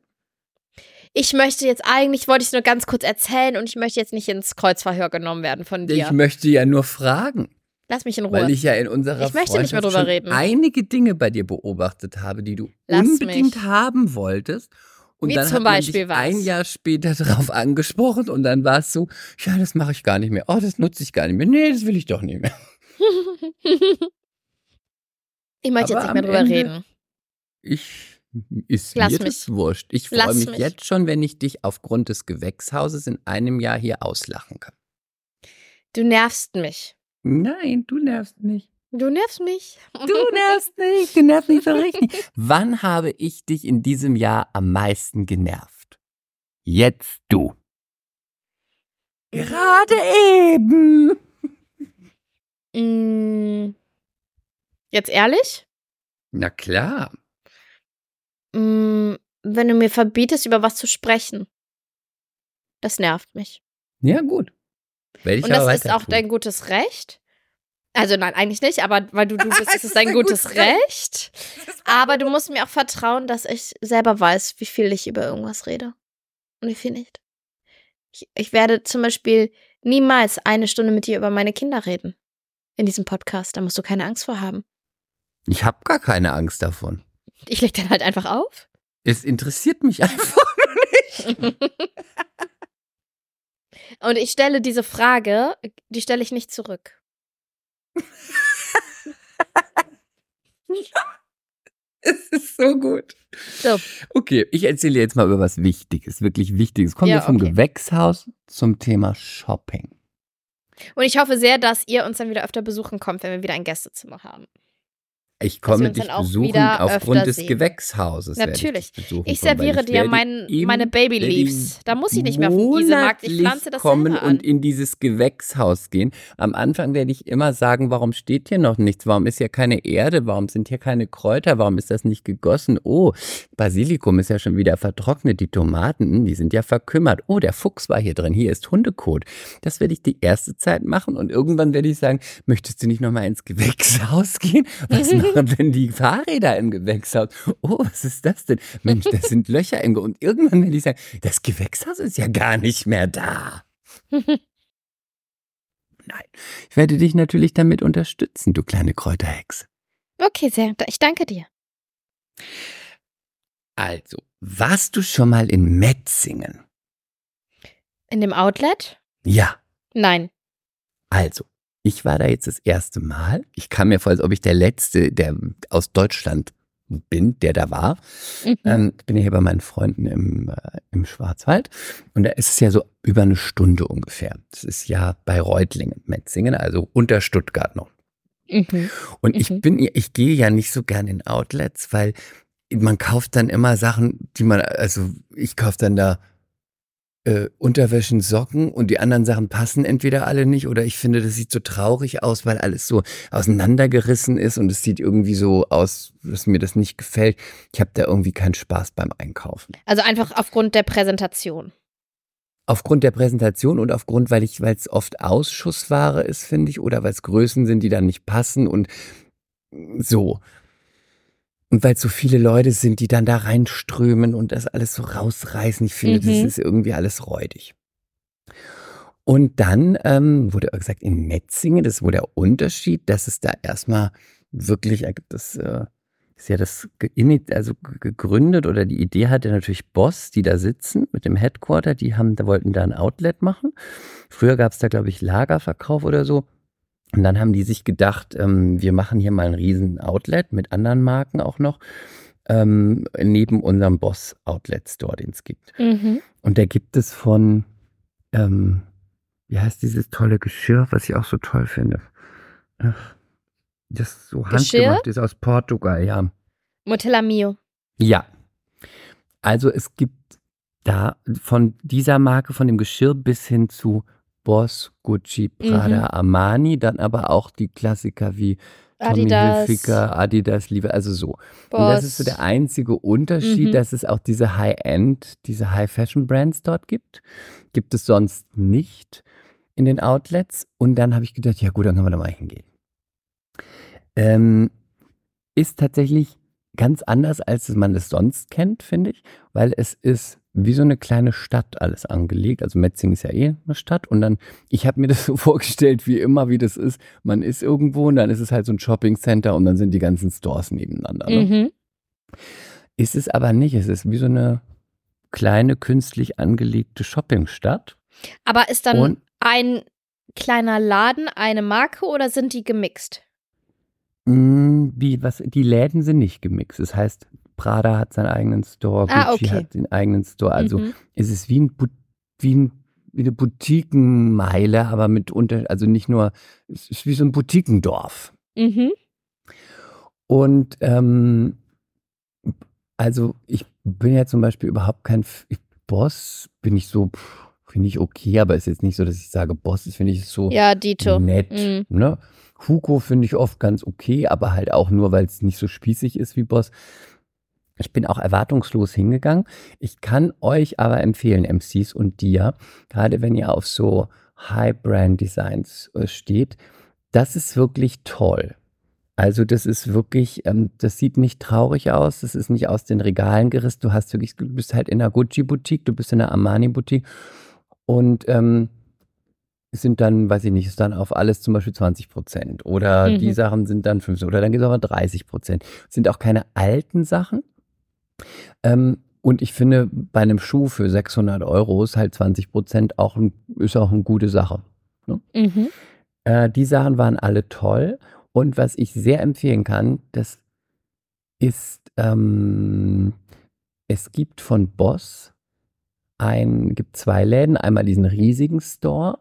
ich möchte jetzt eigentlich, wollte ich es nur ganz kurz erzählen und ich möchte jetzt nicht ins Kreuzverhör genommen werden von dir. Ich möchte ja nur fragen. Lass mich in Ruhe. Weil ich ja in unserer Ich möchte nicht mehr drüber reden. einige Dinge bei dir beobachtet habe, die du Lass unbedingt mich. haben wolltest. Und Wie dann zum hat man Beispiel dich was? ein Jahr später darauf angesprochen und dann war es so, ja, das mache ich gar nicht mehr. Oh, das nutze ich gar nicht mehr. Nee, das will ich doch nicht mehr. ich möchte Aber jetzt nicht mehr drüber Ende- reden. Ich ist Lass mir mich. das wurscht. Ich freue mich mich. jetzt schon, wenn ich dich aufgrund des Gewächshauses in einem Jahr hier auslachen kann. Du nervst mich. Nein, du nervst nicht. Du nervst mich. Du nervst nicht, du nervst nicht so richtig. Wann habe ich dich in diesem Jahr am meisten genervt? Jetzt du. Gerade eben. Mm, Jetzt ehrlich? Na klar. Mm, Wenn du mir verbietest, über was zu sprechen. Das nervt mich. Ja, gut. Und das ist auch tun. dein gutes Recht. Also nein, eigentlich nicht, aber weil du du bist, ist Es dein ein gutes gutes Recht. Aber du musst mir auch vertrauen, dass ich selber weiß, wie viel ich über irgendwas rede und wie viel nicht. Ich, ich werde zum Beispiel niemals eine Stunde mit dir über meine Kinder reden. In diesem Podcast. Da musst du keine Angst vor haben. Ich habe gar keine Angst davon. Ich leg dann halt einfach auf. Es interessiert mich einfach nicht. Und ich stelle diese Frage, die stelle ich nicht zurück. Es ist so gut. So. Okay, ich erzähle jetzt mal über was Wichtiges, wirklich Wichtiges. Kommen Ja, wir vom okay. Gewächshaus zum Thema Shopping. Und ich hoffe sehr, dass ihr uns dann wieder öfter besuchen kommt, wenn wir wieder ein Gästezimmer haben. Ich komme dich besuchen aufgrund des sehen. Gewächshauses. Natürlich. Ich, Ich serviere dir mein, meine Baby Leaves. Da muss ich nicht mehr auf den Isemarkt. Ich pflanze das kommen selber an. und in dieses Gewächshaus gehen. Am Anfang werde ich immer sagen, warum steht hier noch nichts? Warum ist hier keine Erde? Warum sind hier keine Kräuter? Warum ist das nicht gegossen? Oh, Basilikum ist ja schon wieder vertrocknet. Die Tomaten, hm, die sind ja verkümmert. Oh, der Fuchs war hier drin. Hier ist Hundekot. Das werde ich die erste Zeit machen und irgendwann werde ich sagen, möchtest du nicht noch mal ins Gewächshaus gehen? Was machen denn die Fahrräder im Gewächshaus? Oh, was ist das denn? Mensch, das sind Löcher im Und irgendwann werde ich sagen, das Gewächshaus ist ja gar nicht mehr da. Nein, ich werde dich natürlich damit unterstützen, du kleine Kräuterhexe. Okay, sehr. Ich danke dir. Also, warst du schon mal in Metzingen? In dem Outlet? Ja, Nein. also, ich war da jetzt das erste Mal. Ich kam mir vor, als ob ich der Letzte, der aus Deutschland bin, der da war. Mhm. Ähm, ich bin ja hier bei meinen Freunden im, äh, im Schwarzwald und da ist es ja so über eine Stunde ungefähr. Das ist ja bei Reutlingen, Metzingen, also unter Stuttgart noch. Mhm. Und ich Mhm. bin, ich gehe ja nicht so gern in Outlets, weil man kauft dann immer Sachen, die man, also ich kaufe dann da äh, Unterwäschen, Socken und die anderen Sachen passen entweder alle nicht oder ich finde, das sieht so traurig aus, weil alles so auseinandergerissen ist und es sieht irgendwie so aus, dass mir das nicht gefällt. Ich habe da irgendwie keinen Spaß beim Einkaufen. Also einfach aufgrund der Präsentation. Aufgrund der Präsentation und aufgrund, weil ich, weil es oft Ausschussware ist, finde ich, oder weil es Größen sind, die dann nicht passen und so. Und weil es so viele Leute sind, die dann da reinströmen und das alles so rausreißen. Ich finde, das Mhm. ist irgendwie alles räudig. Und dann ähm, wurde gesagt, in Metzingen, das ist wohl der Unterschied, dass es da erstmal wirklich, äh, das äh, ist ja das also ge- gegründet oder die Idee hatte natürlich Boss, die da sitzen mit dem Headquarter, die haben, da wollten da ein Outlet machen. Früher gab es da, glaube ich, Lagerverkauf oder so. Und dann haben die sich gedacht, ähm, wir machen hier mal ein riesen Outlet mit anderen Marken auch noch. ähm, neben unserem Boss Outlet Store, den es gibt. Mhm. Und da gibt es von, ähm, wie heißt dieses tolle Geschirr, was ich auch so toll finde? Ach, das so Geschirr? handgemacht ist aus Portugal, ja. Motella Mio. Ja. Also es gibt da von dieser Marke, von dem Geschirr bis hin zu Boss, Gucci, Prada, Mhm. Armani, dann aber auch die Klassiker wie Tommy Adidas. Hilfiger, Adidas, Liebe, also so. Und das ist so der einzige Unterschied, Mhm. dass es auch diese High-End, diese High-Fashion-Brands dort gibt. Gibt es sonst nicht in den Outlets. Und dann habe ich gedacht, ja gut, dann können wir da mal hingehen. Ähm, ist tatsächlich ganz anders, als man es sonst kennt, finde ich, weil es ist wie so eine kleine Stadt alles angelegt. Also Metzing ist ja eh eine Stadt und dann, ich habe mir das so vorgestellt, wie immer, wie das ist. Man ist irgendwo und dann ist es halt so ein Shopping Center und dann sind die ganzen Stores nebeneinander. Ne? Mhm. Ist es aber nicht. Es ist wie so eine kleine künstlich angelegte Shoppingstadt. Aber ist dann Und ein kleiner Laden eine Marke oder sind die gemixt? wie, was, die Läden sind nicht gemixt. Das heißt, Prada hat seinen eigenen Store, Gucci Ah, okay. hat den eigenen Store. Also mhm. es ist wie, ein, wie, ein, wie eine Boutiquenmeile, aber mit unter, also nicht nur, es ist wie so ein Boutiquendorf. Mhm. Und ähm, also ich bin ja zum Beispiel überhaupt kein Boss, bin ich so, finde ich okay, aber ist jetzt nicht so, dass ich sage, Boss ist, finde ich so Ja, Dito. nett. Mhm. Ne? Hugo finde ich oft ganz okay, aber halt auch nur, weil es nicht so spießig ist wie Boss. Ich bin auch erwartungslos hingegangen. Ich kann euch aber empfehlen, MCs und dir, gerade wenn ihr auf so High-Brand-Designs äh, steht, das ist wirklich toll. Also das ist wirklich, ähm, das sieht nicht traurig aus, das ist nicht aus den Regalen gerissen. Du hast wirklich, du bist halt in einer Gucci-Boutique, du bist in einer Armani-Boutique und ähm, es sind dann, weiß ich nicht, ist dann auf alles zum Beispiel 20 Prozent oder Mhm. die Sachen sind dann 15 oder dann gibt es aber 30 Prozent. Sind auch keine alten Sachen. Ähm, und ich finde, bei einem Schuh für 600 Euro ist halt 20 Prozent auch, ein, ist auch eine gute Sache. Mhm. Äh, die Sachen waren alle toll. Und was ich sehr empfehlen kann, das ist, ähm, es gibt von Boss ein, gibt zwei Läden, einmal diesen riesigen Store,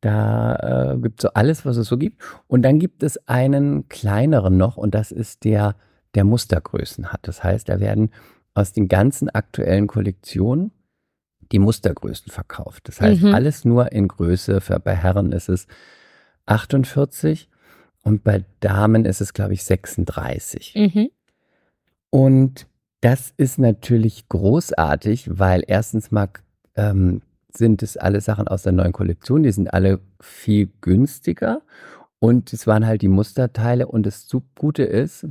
da äh, gibt es so alles, was es so gibt. Und dann gibt es einen kleineren noch und das ist der, der Mustergrößen hat. Das heißt, da werden aus den ganzen aktuellen Kollektionen die Mustergrößen verkauft. Das heißt, Mhm. alles nur in Größe. Für, bei Herren ist es 48 und bei Damen ist es, glaube ich, 36. Mhm. Und das ist natürlich großartig, weil erstens mal ähm, sind es alle Sachen aus der neuen Kollektion, die sind alle viel günstiger und es waren halt die Musterteile und das Gute ist,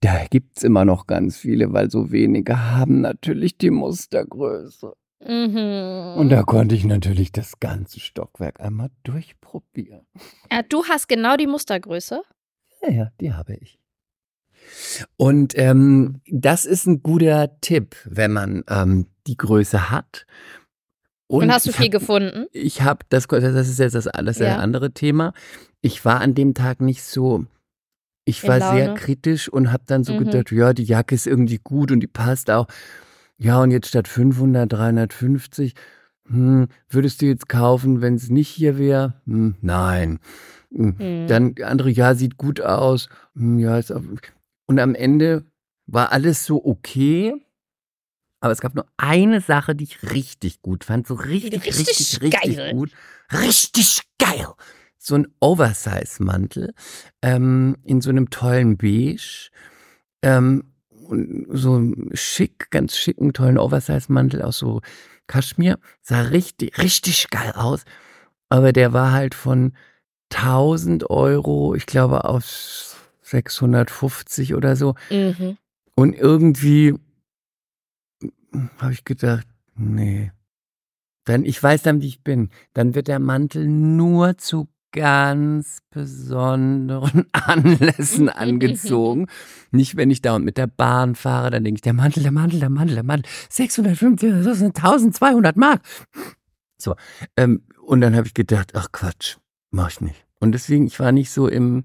da gibt es immer noch ganz viele, weil so wenige haben natürlich die Mustergröße. Mhm. Und da konnte ich natürlich das ganze Stockwerk einmal durchprobieren. ja, du hast genau die Mustergröße. Ja, ja, die habe ich. Und ähm, das ist ein guter Tipp, wenn man ähm, die Größe hat. Und, hast du viel hab- gefunden? Ich habe das, das ist jetzt das alles Ja. andere Thema. Ich war an dem Tag nicht so, ich war sehr kritisch und habe dann so Mhm. gedacht, ja, die Jacke ist irgendwie gut und die passt auch. Ja, und jetzt statt 500, 350, hm, würdest du jetzt kaufen, wenn es nicht hier wäre? Hm, nein. Hm, Hm. Dann die andere, ja, sieht gut aus. Hm, Ja, ist auch, und am Ende war alles so okay. Aber es gab nur eine Sache, die ich richtig gut fand. So richtig, Richtig richtig, richtig, geil. gut. Richtig geil. So ein Oversize-Mantel ähm, in so einem tollen Beige. Ähm, und so ein schick, ganz schicken, tollen Oversize-Mantel aus so Kaschmir. Sah richtig, richtig geil aus. Aber der war halt von 1000 Euro, ich glaube, auf 650 oder so. Mhm. Und irgendwie habe ich gedacht, nee. Dann, ich weiß dann, wie ich bin. Dann wird der Mantel nur zu ganz besonderen Anlässen angezogen. Nicht, wenn ich da mit der Bahn fahre, dann denke ich, der Mantel, der Mantel, der Mantel, der Mantel, 650, das sind 1200 Mark. So, ähm, und dann habe ich gedacht, ach Quatsch, mach ich nicht. Und deswegen, ich war nicht so im,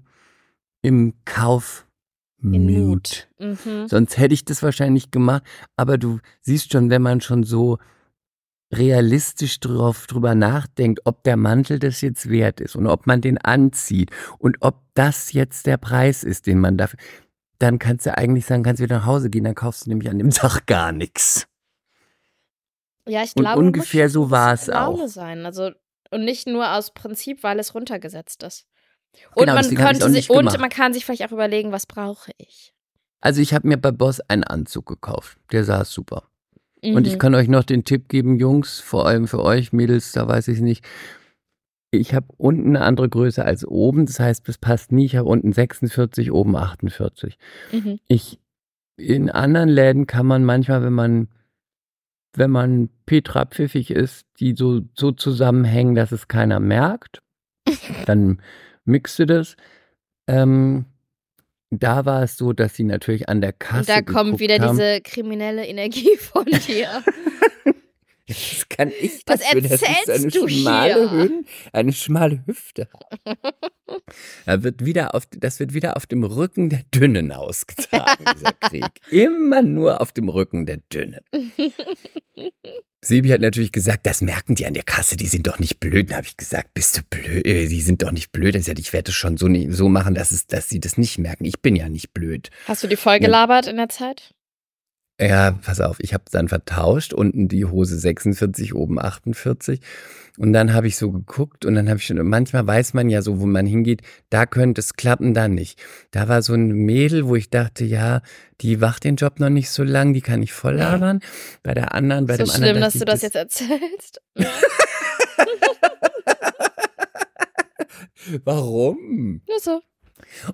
im Kauf. Mut. Mhm. Sonst hätte ich das wahrscheinlich gemacht. Aber du siehst schon, wenn man schon so realistisch drauf, drüber nachdenkt, ob der Mantel das jetzt wert ist und ob man den anzieht und ob das jetzt der Preis ist, den man dafür, dann kannst du eigentlich sagen, kannst du wieder nach Hause gehen, dann kaufst du nämlich an dem Tag gar nichts. Ja, ich Und glaube, muss ungefähr so war es auch. sein. Also, und nicht nur aus Prinzip, weil es runtergesetzt ist. Und Genau, man könnte sich, und gemacht. man kann sich vielleicht auch überlegen, was brauche ich. Also ich habe mir bei Boss einen Anzug gekauft. Der saß super. Und ich Mhm. kann euch noch den Tipp geben, Jungs, vor allem für euch, Mädels, da weiß ich nicht. Ich habe unten eine andere Größe als oben. Das heißt, das passt nie. Ich habe unten 46, oben 48. Mhm. Ich, in anderen Läden kann man manchmal, wenn man, wenn man Petra pfiffig ist, die so, so zusammenhängen, dass es keiner merkt. Dann mixt du das. Ähm, da war es so, dass sie natürlich an der Kasse. Und da kommt wieder haben. diese kriminelle Energie von dir. Das kann ich Was dafür, dass ich eine du schmale hier? Hün- eine schmale Hüfte. da wird wieder auf, das wird wieder auf dem Rücken der Dünnen ausgetragen, dieser Krieg. Immer nur auf dem Rücken der Dünnen. Sebi hat natürlich gesagt, das merken die an der Kasse, die sind doch nicht blöd. Dann habe ich gesagt, bist du blöd? Äh, Die sind doch nicht blöd. Sagt, ich werde es schon so, nicht, so machen, dass, es, dass sie das nicht merken. Ich bin ja nicht blöd. Hast du die voll gelabert in der Zeit? Ja, pass auf, ich habe dann vertauscht, unten die Hose 46, oben 48. Und dann habe ich so geguckt und dann habe ich schon, manchmal weiß man ja so, wo man hingeht, da könnte es klappen, da nicht. Da war so ein Mädel, wo ich dachte, ja, die wacht den Job noch nicht so lang, die kann ich voll labern. Bei der anderen, bei so dem schlimm, anderen. dass dachte du ich, das jetzt erzählst. Warum? Nur so.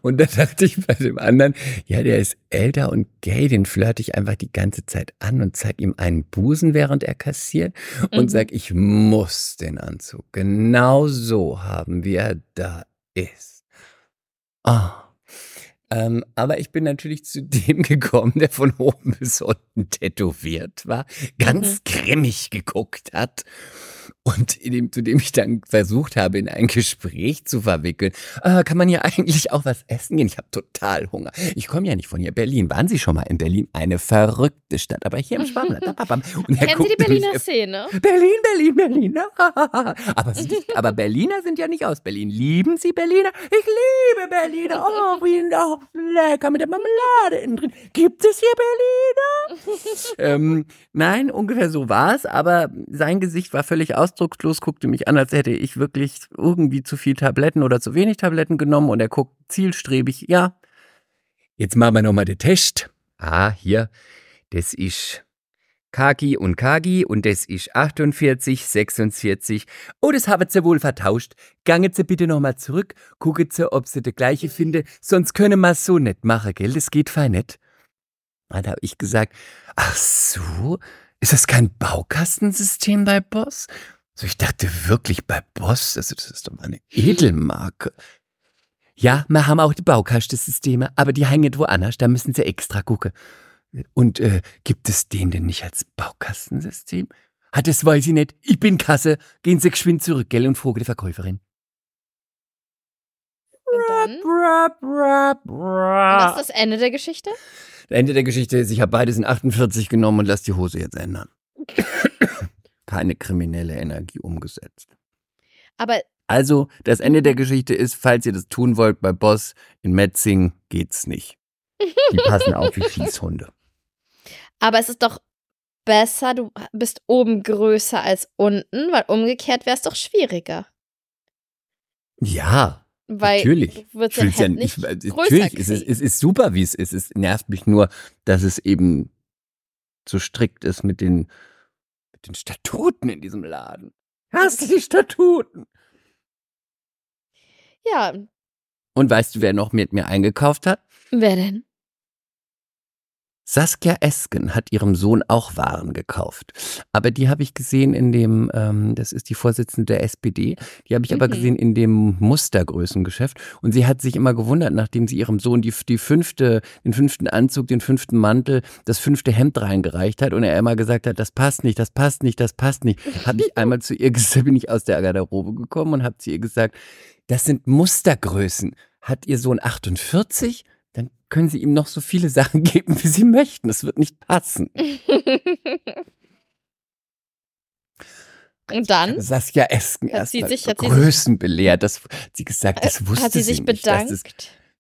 Und da dachte ich bei dem anderen, ja, der ist älter und gay, den flirte ich einfach die ganze Zeit an und zeig ihm einen Busen, während er kassiert und Mhm. sag, ich muss den Anzug genau so haben, wie er da ist. Ah. Ähm, aber ich bin natürlich zu dem gekommen, der von oben bis unten tätowiert war, ganz Mhm. grimmig geguckt hat und dem, zu dem ich dann versucht habe, in ein Gespräch zu verwickeln. Äh, kann man hier eigentlich auch was essen gehen? Ich habe total Hunger. Ich komme ja nicht von hier. Berlin. Waren Sie schon mal in Berlin? Eine verrückte Stadt. Aber hier im Schwammland. Und er Kennen Sie die mich- Berliner Szene? Berlin, Berlin, Berlin. aber, aber Berliner sind ja nicht aus Berlin. Lieben Sie Berliner? Ich liebe Berliner. Oh, wie doch lecker mit der Marmelade innen drin. Gibt es hier Berliner? ähm, nein, ungefähr so war es, aber sein Gesicht war völlig ausdruckslos, guckte mich an, als hätte ich wirklich irgendwie zu viel Tabletten oder zu wenig Tabletten genommen und er guckt zielstrebig, ja, jetzt machen wir nochmal den Test. Ah, hier, das ist Kagi und Kagi und das ist 48, 46. Oh, das haben sie wohl vertauscht. Ganget sie bitte nochmal zurück, gucket sie, ob sie das gleiche finde, sonst können wir so nicht machen, gell? Das geht fein nicht. Dann habe ich gesagt, ach so, ist das kein Baukastensystem bei Boss? So, ich dachte wirklich bei Boss, das, das ist doch mal eine Edelmarke. Ja, wir haben auch die Baukastensysteme, aber die hängen woanders, da müssen sie extra gucken. Und äh, gibt es den denn nicht als Baukastensystem? Hat das weiß ich nicht. Ich bin Kasse. Gehen Sie geschwind zurück, gell, und frage die Verkäuferin. Und dann? Was ist das Ende der Geschichte? Ende der Geschichte ist, ich habe beides in 48 genommen und lass die Hose jetzt ändern. Keine kriminelle Energie umgesetzt. Aber Also, das Ende der Geschichte ist, falls ihr das tun wollt bei Boss in Metzing, geht's nicht. Die passen auf wie Schießhunde. Aber es ist doch besser, du bist oben größer als unten, weil umgekehrt wäre es doch schwieriger. Ja, Weil natürlich. Ich dein will's ja Hemd nicht, weil- größer natürlich, es ist, es ist super, wie es ist. Es nervt mich nur, dass es eben so strikt ist mit den, mit den Statuten in diesem Laden. Hast du die Statuten? Ja, Und weißt du, wer noch mit mir eingekauft hat? wer denn? Saskia Esken hat ihrem Sohn auch Waren gekauft. Aber die habe ich gesehen in dem, ähm, das ist die Vorsitzende der SPD, die habe ich aber Mhm. gesehen in dem Mustergrößengeschäft. Und sie hat sich immer gewundert, nachdem sie ihrem Sohn die, die fünfte, den fünften Anzug, den fünften Mantel, das fünfte Hemd reingereicht hat und er immer gesagt hat, das passt nicht, das passt nicht, das passt nicht. Habe ich einmal zu ihr gesagt, bin ich aus der Garderobe gekommen und habe zu ihr gesagt, das sind Mustergrößen. Hat ihr Sohn 48? Können Sie ihm noch so viele Sachen geben, wie Sie möchten. Das wird nicht passen. Und dann Saskia Esken Hat sie erstmal sich- hat Größen belehrt. Das hat sie gesagt, das wusste hat sie sich nicht, bedankt. das,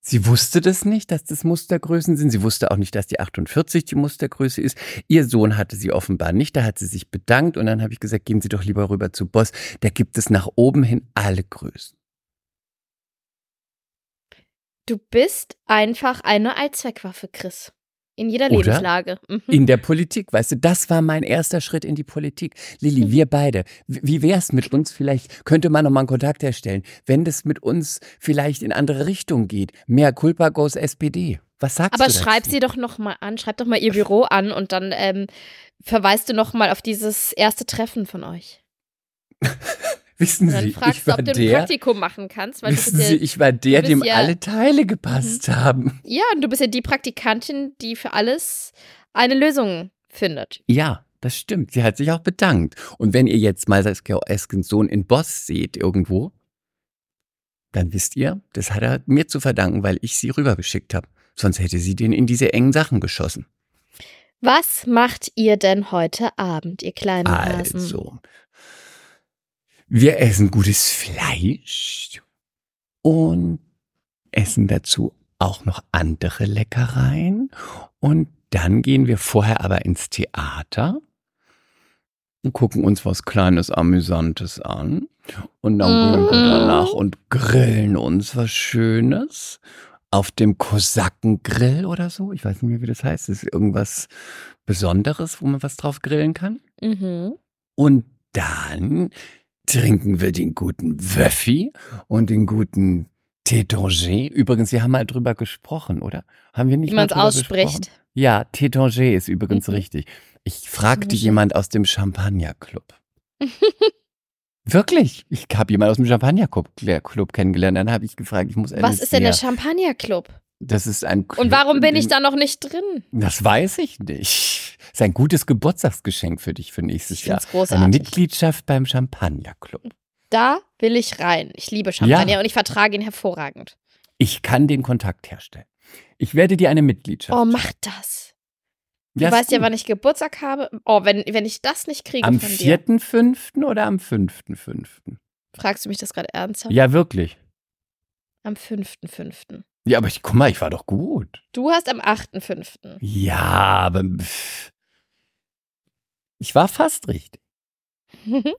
sie wusste das nicht, dass das Mustergrößen sind. Sie wusste auch nicht, dass die 48 die Mustergröße ist. Ihr Sohn hatte sie offenbar nicht. Da hat sie sich bedankt und dann habe ich gesagt, gehen Sie doch lieber rüber zu Boss. Da gibt es nach oben hin alle Größen. Du bist einfach eine Allzweckwaffe, Chris. In jeder Oder? Lebenslage. Mhm. In der Politik, weißt du, das war mein erster Schritt in die Politik. Lilly, wir beide, wie wär's mit uns? Vielleicht könnte man noch mal einen Kontakt herstellen, wenn das mit uns vielleicht in andere Richtungen geht. Mehr Culpa goes SPD. Was sagst Aber du dazu? schreib sie doch noch mal an, schreib doch mal ihr Büro an und dann ähm, verweist du noch mal auf dieses erste Treffen von euch. Wissen dann Sie, fragst ich du, war ob du ein der, Praktikum machen kannst, weil du wissen bist Sie, ja, ich war der, bist dem ja- alle Teile gepasst haben. ja, und du bist ja die Praktikantin, die für alles eine Lösung findet. Ja, das stimmt. Sie hat sich auch bedankt. Und wenn ihr jetzt mal Saskia Eskens Sohn in Boss seht irgendwo, dann wisst ihr, das hat er mir zu verdanken, weil ich sie rübergeschickt habe. Sonst hätte sie den in diese engen Sachen geschossen. Was macht ihr denn heute Abend, ihr kleinen Hasen? Also, wir essen gutes Fleisch und essen dazu auch noch andere Leckereien. Und dann gehen wir vorher aber ins Theater und gucken uns was Kleines, Amüsantes an. Und dann gehen wir Mhm. danach und grillen uns was Schönes. Auf dem Kosakengrill oder so. Ich weiß nicht mehr, wie das heißt. Das ist irgendwas Besonderes, wo man was drauf grillen kann. Mhm. Und dann trinken wir den guten Wöffi und den guten Tétanger. Übrigens, wir haben mal drüber gesprochen, oder? Haben wir nicht Wie man es ausspricht. gesprochen? Ja, Tétanger ist übrigens Mhm. richtig. Ich fragte jemand aus dem Champagner-Club. Wirklich? Ich habe jemanden aus dem Champagner-Club Club kennengelernt. Dann habe ich gefragt, ich muss Was ist denn der Champagner-Club? Das ist ein Und warum bin in ich da noch nicht drin? Das weiß ich nicht. Das ist ein gutes Geburtstagsgeschenk für dich für nächstes Ich Jahr. find's Eine großartig. Mitgliedschaft beim Champagner-Club. Da will ich rein. Ich liebe Champagner Ja. und ich vertrage ihn hervorragend. Ich kann den Kontakt herstellen. Ich werde dir eine Mitgliedschaft. Oh, mach das. Du Ja, weißt ja, gut. wann ich Geburtstag habe. Oh, wenn, wenn ich das nicht kriege Am von dir. 4.5. oder am 5.5.? Fragst du mich das gerade ernsthaft? Ja, wirklich. Am 5.5. Ja, aber ich, guck mal, ich war doch gut. Du hast am 8.5. Ja, aber pff. ich war fast richtig.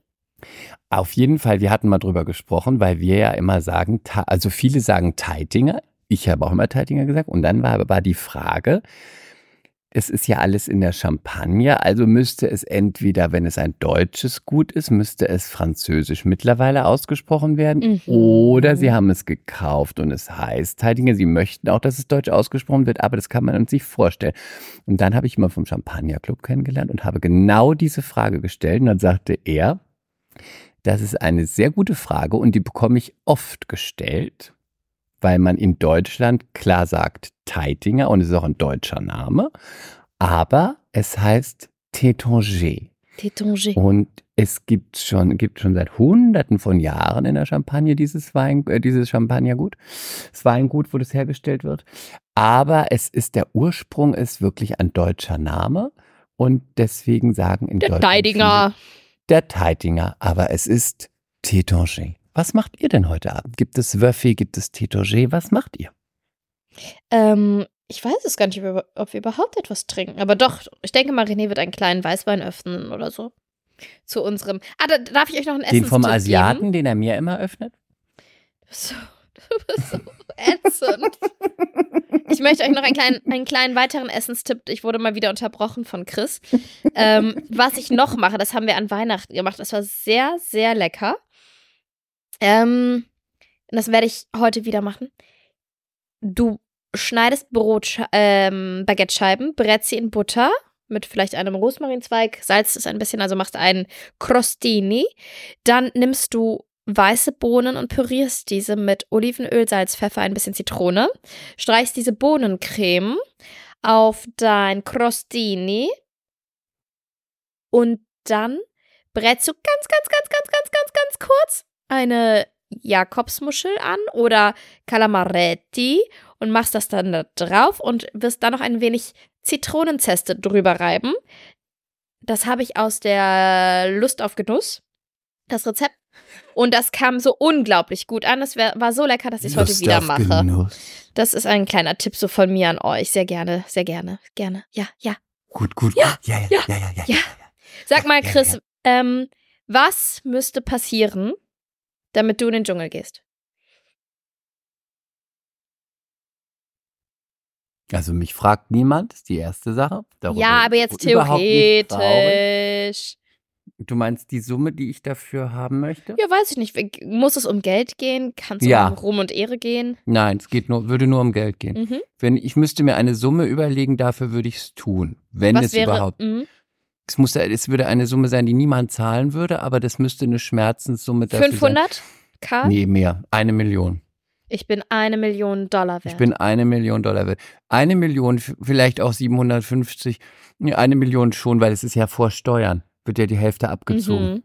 Auf jeden Fall, wir hatten mal drüber gesprochen, weil wir ja immer sagen, also viele sagen Teitinger, ich habe auch immer Teitinger gesagt und dann war, war die Frage, es ist ja alles in der Champagne, also müsste es entweder, wenn es ein deutsches Gut ist, müsste es französisch mittlerweile ausgesprochen werden Mhm. oder sie haben es gekauft und es heißt Teitinger, sie möchten auch, dass es deutsch ausgesprochen wird, aber das kann man uns nicht vorstellen. Und dann habe ich mal vom Champagner Club kennengelernt und habe genau diese Frage gestellt und dann sagte er, das ist eine sehr gute Frage und die bekomme ich oft gestellt, weil man in Deutschland klar sagt Teitinger und es ist auch ein deutscher Name, aber es heißt Tétanger. Tétanger. Und es gibt schon, gibt schon seit Hunderten von Jahren in der Champagne dieses Wein, äh, dieses Champagnergut, das Weingut, wo das hergestellt wird. Aber es ist der Ursprung ist wirklich ein deutscher Name und deswegen sagen in Der Deutschland Teidinger. viele, der Teitinger, aber es ist Tétanger. Was macht ihr denn heute Abend? Gibt es Wöffi, gibt es Tétanger? Was macht ihr? Ähm, ich weiß es gar nicht, ob wir, überhaupt etwas trinken. Aber doch, ich denke mal, René wird einen kleinen Weißwein öffnen oder so. Zu unserem. Ah, da darf ich euch noch einen Den vom Asiaten, Geben? den er mir immer öffnet? So, du bist so ätzend. Ich möchte euch noch einen kleinen, einen kleinen weiteren Essenstipp. Ich wurde mal wieder unterbrochen von Chris. Ähm, was ich noch mache, das haben wir an Weihnachten gemacht. Das war sehr, sehr lecker. Ähm, das werde ich heute wieder machen. Du schneidest Brot, ähm, Baguette-Scheiben, brätst sie in Butter mit vielleicht einem Rosmarinzweig, salzt es ein bisschen, also machst einen Crostini. Dann nimmst du weiße Bohnen und pürierst diese mit Olivenöl, Salz, Pfeffer, ein bisschen Zitrone. Streichst diese Bohnencreme auf dein Crostini und dann brätst du ganz, ganz, ganz, ganz, ganz, ganz, ganz kurz eine Jakobsmuschel an oder Calamaretti und machst das dann da drauf und wirst dann noch ein wenig Zitronenzeste drüber reiben. Das habe ich aus der Lust auf Genuss, das Rezept. Und das kam so unglaublich gut an. Es war so lecker, dass ich es heute wieder mache. Genuss. Das ist ein kleiner Tipp so von mir an euch. Sehr gerne, sehr gerne, gerne. Ja, ja. Gut, gut, ja, ja, ja, ja, ja, ja. ja. Sag mal, Chris, ähm, was müsste passieren, damit du in den Dschungel gehst? Also mich fragt niemand, ist die erste Sache. Darüber ja, aber jetzt theoretisch. Du meinst die Summe, die ich dafür haben möchte? Ja, weiß ich nicht. Muss es um Geld gehen? Kann es ja. um Ruhm und Ehre gehen? Nein, es geht nur, würde nur um Geld gehen. Mhm. Wenn ich müsste mir eine Summe überlegen, dafür würde ich es tun. Wenn Was es wäre, überhaupt. Mh? Es, muss, es würde eine Summe sein, die niemand zahlen würde, aber das müsste eine Schmerzenssumme dafür 500 K? Nee, mehr. Eine Million. Ich bin eine Million Dollar wert. Ich bin eine Million Dollar wert. Eine Million, vielleicht auch 750. Eine Million schon, weil es ist ja vor Steuern. Wird ja die Hälfte abgezogen. Mhm.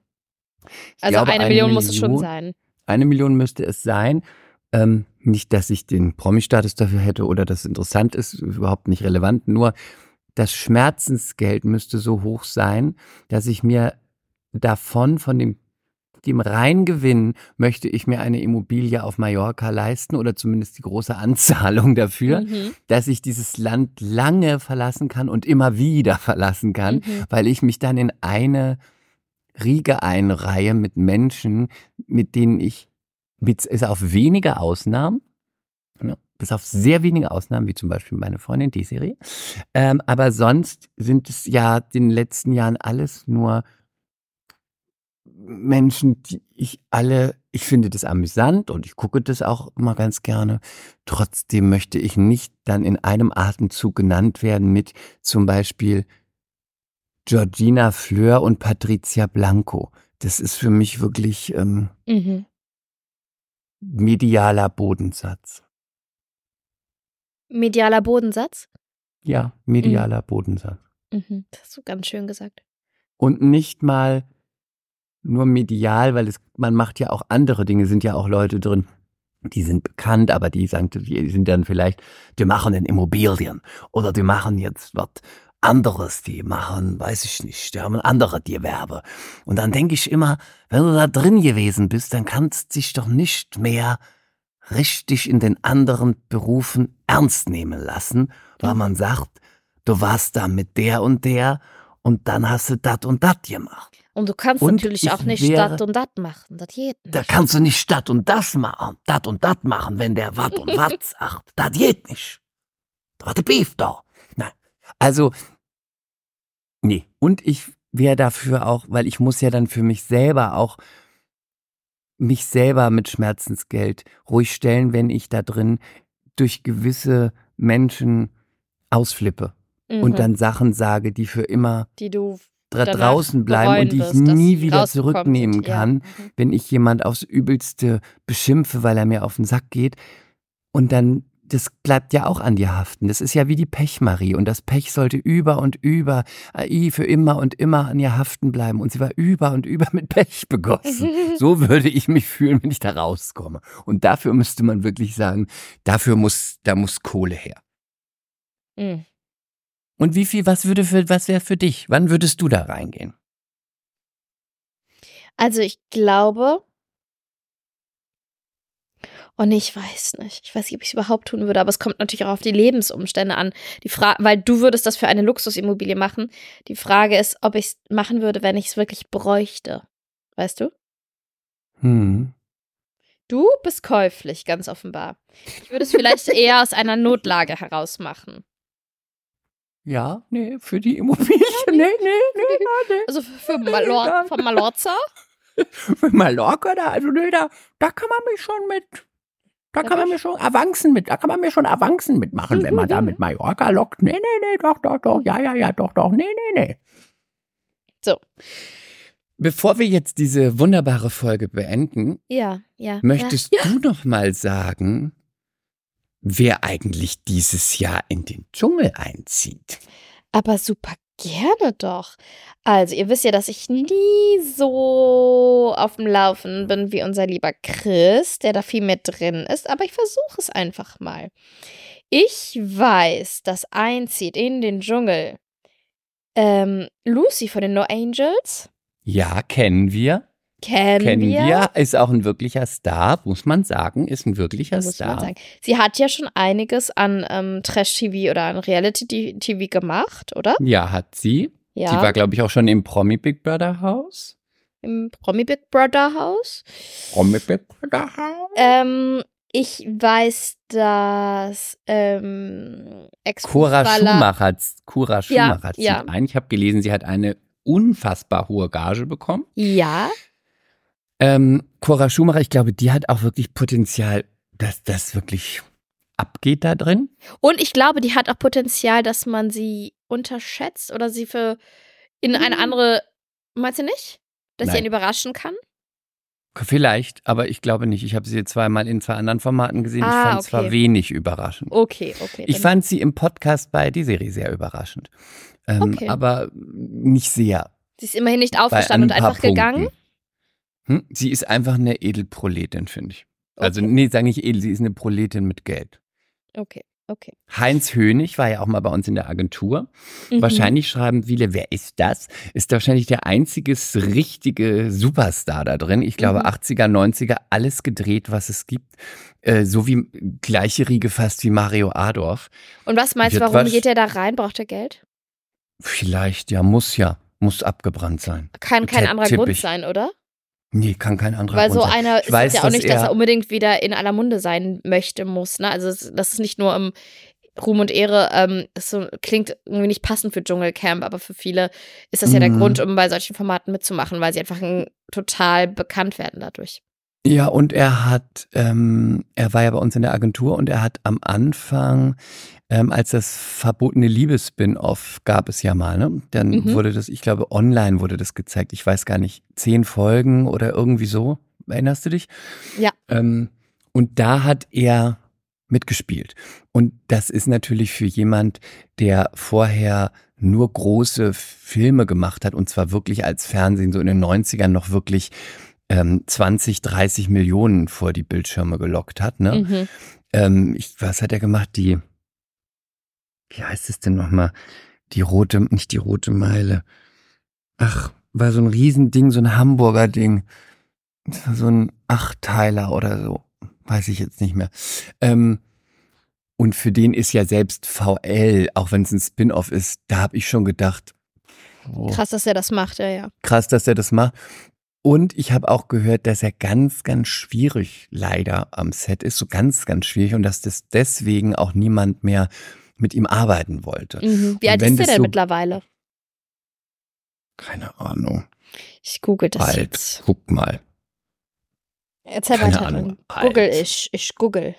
Also glaube, eine, eine Million, Million muss es schon sein. Eine Million müsste es sein. Ähm, nicht, dass ich den Promi-Status dafür hätte oder das interessant ist, überhaupt nicht relevant. Nur das Schmerzensgeld müsste so hoch sein, dass ich mir davon, von dem, dem Reingewinn, möchte ich mir eine Immobilie auf Mallorca leisten oder zumindest die große Anzahlung dafür, mhm. dass ich dieses Land lange verlassen kann und immer wieder verlassen kann, mhm. weil ich mich dann in eine Riege einreihe mit Menschen, mit denen ich, mit, ist auf wenige Ausnahmen, bis auf sehr wenige Ausnahmen, wie zum Beispiel meine Freundin, die Serie. Ähm, aber sonst sind es ja in den letzten Jahren alles nur Menschen, die ich alle, ich finde das amüsant und ich gucke das auch immer ganz gerne. Trotzdem möchte ich nicht dann in einem Atemzug genannt werden mit zum Beispiel Georgina Fleur und Patricia Blanco. Das ist für mich wirklich ähm, mhm. medialer Bodensatz. Medialer Bodensatz? Ja, medialer mhm. Bodensatz. Mhm. Das hast du ganz schön gesagt. Und nicht mal nur medial, weil es, man macht ja auch andere Dinge, sind ja auch Leute drin, die sind bekannt, aber die, sagen, die sind dann vielleicht, die machen in Immobilien oder die machen jetzt was anderes, die machen, weiß ich nicht, die haben andere Gewerbe. Und dann denke ich immer, wenn du da drin gewesen bist, dann kannst du dich doch nicht mehr richtig in den anderen Berufen ernst nehmen lassen, weil man sagt, du warst da mit der und der und dann hast du dat und dat gemacht. Und du kannst und natürlich auch nicht wäre, dat und dat machen, das geht nicht. Da kannst du nicht dat und das machen, dat und dat machen, wenn der wat und wat sagt. Das geht nicht. Das der Beef da. Nein. Also, nee. Und ich wäre dafür auch, weil ich muss ja dann für mich selber auch mich selber mit Schmerzensgeld ruhig stellen, wenn ich da drin durch gewisse Menschen ausflippe mhm. und dann Sachen sage, die für immer die du da draußen bleiben und die ich nie wieder zurücknehmen kann, ja. mhm. wenn ich jemand aufs Übelste beschimpfe, weil er mir auf den Sack geht. Und dann das bleibt ja auch an dir haften. Das ist ja wie die Pechmarie und das Pech sollte über und über, AI für immer und immer an ihr haften bleiben und sie war über und über mit Pech begossen. so würde ich mich fühlen, wenn ich da rauskomme. Und dafür müsste man wirklich sagen, dafür muss, da muss Kohle her. Mhm. Und wie viel, was würde für, was wäre für dich? Wann würdest du da reingehen? Also ich glaube, und ich weiß nicht. Ich weiß nicht, ob ich es überhaupt tun würde, aber es kommt natürlich auch auf die Lebensumstände an. Die Frage, weil du würdest das für eine Luxusimmobilie machen. Die Frage ist, ob ich es machen würde, wenn ich es wirklich bräuchte. Weißt du? Hm. Du bist käuflich, ganz offenbar. Ich würde es vielleicht eher aus einer Notlage heraus machen. Ja, nee, für die Immobilie. Nee, nee, nee, nee. Also für Malor von Malorza? Für Mallorca, da, also nee, da, da kann man mich schon mit da kann man mir schon Avancen mit, da kann man mir schon Avancen mitmachen, wenn man da mit Mallorca lockt. Nee, nee, nee, doch, doch, doch, ja, ja, ja, doch, doch, nee, nee, nee. So. Bevor wir jetzt diese wunderbare Folge beenden, ja, ja, möchtest ja, du noch mal sagen, wer eigentlich dieses Jahr in den Dschungel einzieht? Aber super Gerne doch. Also, ihr wisst ja, dass ich nie so auf dem Laufen bin wie unser lieber Chris, der da viel mehr drin ist, aber ich versuche es einfach mal. Ich weiß, dass einzieht in den Dschungel ähm, Lucy von den No Angels. Ja, kennen wir. Kennen, Kennen wir. wir. Ist auch ein wirklicher Star, muss man sagen. Ist ein wirklicher muss man Star. sagen. Sie hat ja schon einiges an ähm, Trash-TV oder an Reality-TV gemacht, oder? Ja, hat sie. Ja. Die war, glaube ich, auch schon im Promi Big Brother Haus. Im Promi Big Brother Haus. Promi Big Brother Haus. Ähm, ich weiß, dass ähm, Cora Ex-Fußballer- Schumacher, Cora Schumacher zieht ja. ein. Ich habe gelesen, sie hat eine unfassbar hohe Gage bekommen. Ja, Ähm, Cora Schumacher, ich glaube, die hat auch wirklich Potenzial, dass das wirklich abgeht da drin. und ich glaube, die hat auch Potenzial, dass man sie unterschätzt oder sie für in eine Mhm. andere. Meinst du nicht? Dass sie Nein. einen überraschen kann? Vielleicht, aber ich glaube nicht. Ich habe sie zweimal in zwei anderen Formaten gesehen. ich Ah, fand es okay. zwar wenig überraschend. Okay, okay. Ich fand sie im Podcast bei die Serie sehr überraschend. Ähm, Okay. Aber nicht sehr. sie ist immerhin nicht aufgestanden ein und einfach gegangen. Hm? Sie ist einfach eine Edelproletin, finde ich. Also, Okay. nee, sage nicht edel, sie ist eine Proletin mit Geld. Okay, okay. Heinz Hönig war ja auch mal bei uns in der Agentur. Mhm. Wahrscheinlich schreiben viele, wer ist das? Ist wahrscheinlich der einzige richtige Superstar da drin. Ich glaube, Mhm. 80er, 90er, alles gedreht, was es gibt. Äh, so wie gleiche Riege fast wie Mario Adorf. Und was meinst du, warum was- geht er da rein? Braucht er Geld? Vielleicht, ja, muss ja. Muss abgebrannt sein. Kann kein Tipp- anderer Grund sein, oder? Nee, kann kein anderer Weil so sein. einer Ich ist weiß, ja auch nicht, dass er- er unbedingt wieder in aller Munde sein möchte, muss. Ne? Also, das ist nicht nur im Ruhm und Ehre, ähm, so, klingt irgendwie nicht passend für Dschungelcamp, aber für viele ist das ja der Mhm. Grund, um bei solchen Formaten mitzumachen, weil sie einfach ein, total bekannt werden dadurch. Ja, und er hat, ähm, er war ja bei uns in der Agentur und er hat am Anfang, ähm, als das verbotene Liebes-Spin-Off gab es ja mal, ne? Dann Mhm. wurde das, ich glaube, online wurde das gezeigt. Ich weiß gar nicht, zehn Folgen oder irgendwie so. Erinnerst du dich? Ja. Ähm, und da hat er mitgespielt. Und das ist natürlich für jemand, der vorher nur große Filme gemacht hat und zwar wirklich als Fernsehen so in den 90ern noch wirklich ähm, 20, 30 Millionen vor die Bildschirme gelockt hat. Ne? Mhm. Ähm, ich, was hat er gemacht? Die, wie heißt es denn nochmal? Die rote, nicht die rote Meile. Ach, war so ein Riesending, so ein Hamburger Ding. So ein Achtteiler oder so. Weiß ich jetzt nicht mehr. Ähm, und für den ist ja selbst VL, auch wenn es ein Spin-off ist, da habe ich schon gedacht, oh, Krass, dass er das macht, ja, ja. krass, dass er das macht. Und ich habe auch gehört, dass er ganz, ganz schwierig leider am Set ist, so ganz, ganz schwierig und dass das deswegen auch niemand mehr mit ihm arbeiten wollte. Mhm. Wie alt ist der denn so- mittlerweile? Keine Ahnung. Ich google das Bald. jetzt. Guck mal. Erzähl Keine weiter. Ahnung. dann. Google Alt. ich. Ich google.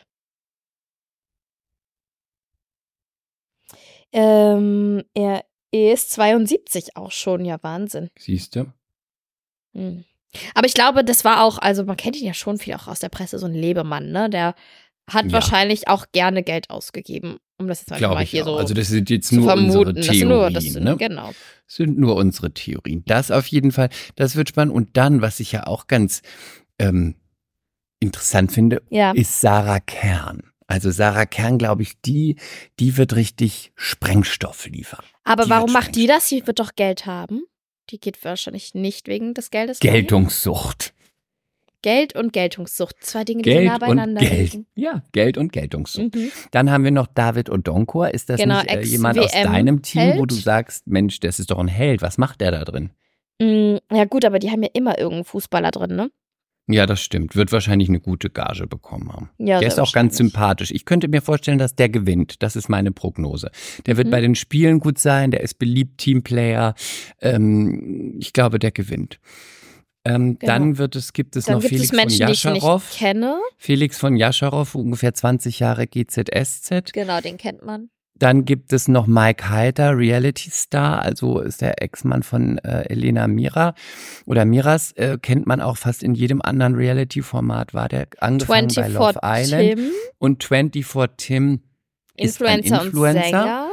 Ähm, er ist 72 auch schon, ja, Wahnsinn. Siehst du? Hm. Aber ich glaube, das war auch, also man kennt ihn ja schon viel auch aus der Presse, so ein Lebemann, ne? Der hat Ja. wahrscheinlich auch gerne Geld ausgegeben, um das jetzt mal ich hier auch. so Also das sind jetzt nur vermuten. unsere das Theorien. sind nur, das sind, ne? genau. Das sind nur unsere Theorien. Das auf jeden Fall, das wird spannend. Und dann, was ich ja auch ganz ähm, interessant finde, Ja. ist Sarah Kern. Also Sarah Kern, glaube ich, die, die wird richtig Sprengstoff liefern. Aber die warum macht die das? Sie wird doch Geld haben. Die geht wahrscheinlich nicht wegen des Geldes. Geltungssucht. Geld und Geltungssucht. Zwei Dinge, die Geld nah und beieinander Geld. liegen. Ja, Geld und Geltungssucht. Mhm. Dann haben wir noch David Odonkor. Ist das Genau, nicht äh, jemand aus deinem Team, wo du Held. sagst, Mensch, das ist doch ein Held. Was macht der da drin? Mm, Ja, gut, aber die haben ja immer irgendeinen Fußballer drin, ne? Ja, das stimmt. Wird wahrscheinlich eine gute Gage bekommen haben. Ja, der ist auch ganz sympathisch. Ich könnte mir vorstellen, dass der gewinnt. Das ist meine Prognose. Der wird Mhm. bei den Spielen gut sein. Der ist beliebt, Teamplayer. Ähm, ich glaube, der gewinnt. Ähm, Genau. Dann wird es, gibt es Dann noch gibt Felix es Menschen, von Jascharow. kenne. Felix von Jascharow, ungefähr 20 Jahre GZSZ. Genau, den kennt man. Dann gibt es noch Mike Heiter, Reality Star, also ist der Ex-Mann von äh, Elena Mira oder Miras, äh, kennt man auch fast in jedem anderen Reality-Format, war der angefangen bei 24 Love Island Tim, und 24 Tim ist ein Influencer, und Influencer. Sänger.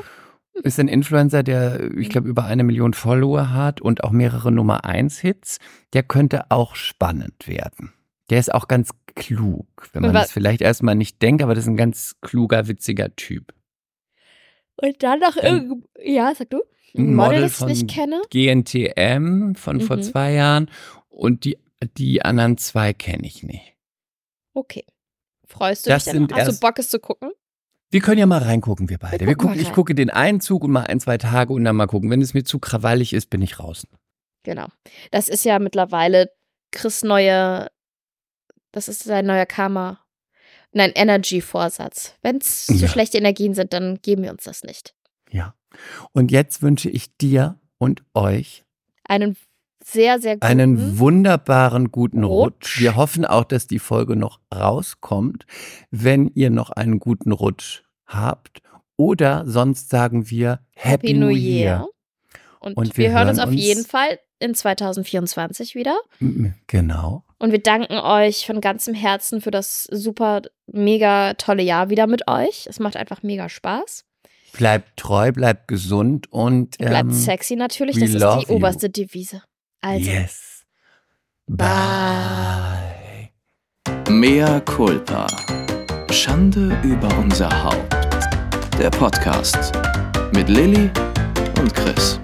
Ist ein Influencer, der, ich glaube, über eine Million Follower hat und auch mehrere Nummer 1 Hits. Der könnte auch spannend werden. Der ist auch ganz klug, wenn man das vielleicht erstmal nicht denkt, aber das ist ein ganz kluger, witziger Typ. Und dann noch irgend, ja, sag du? Ein Model, das ich nicht kenne. GNTM von vor Mhm. zwei Jahren und die, die anderen zwei kenne ich nicht. Okay. Freust du Das dich denn? Hast du Bock, es zu gucken? Wir können ja mal reingucken, wir beide. Wir Wir gucken gucken, mal ich gucke den einen Zug und mal ein, zwei Tage und dann mal gucken. Wenn es mir zu krawallig ist, bin ich raus. Genau. Das ist ja mittlerweile Chris' neue, das ist sein neuer Karma. Nein, Energy-Vorsatz. Wenn es so Ja. schlechte Energien sind, dann geben wir uns das nicht. Ja. Und jetzt wünsche ich dir und euch Einen sehr, sehr guten. einen wunderbaren guten Rutsch. Rutsch. Wir hoffen auch, dass die Folge noch rauskommt. Wenn ihr noch einen guten Rutsch habt oder sonst sagen wir Happy, New Year. Und, Und wir, wir hören uns auf uns- jeden Fall in 2024 wieder. Genau. Und wir danken euch von ganzem Herzen für das super, mega tolle Jahr wieder mit euch. Es macht einfach mega Spaß. Bleibt treu, bleibt gesund und Bleibt ähm, sexy natürlich. Das ist die you. oberste Devise. Also, Yes. Bye. Bye. Mea culpa. Schande über unser Haupt. Der Podcast mit Lilly und Chris.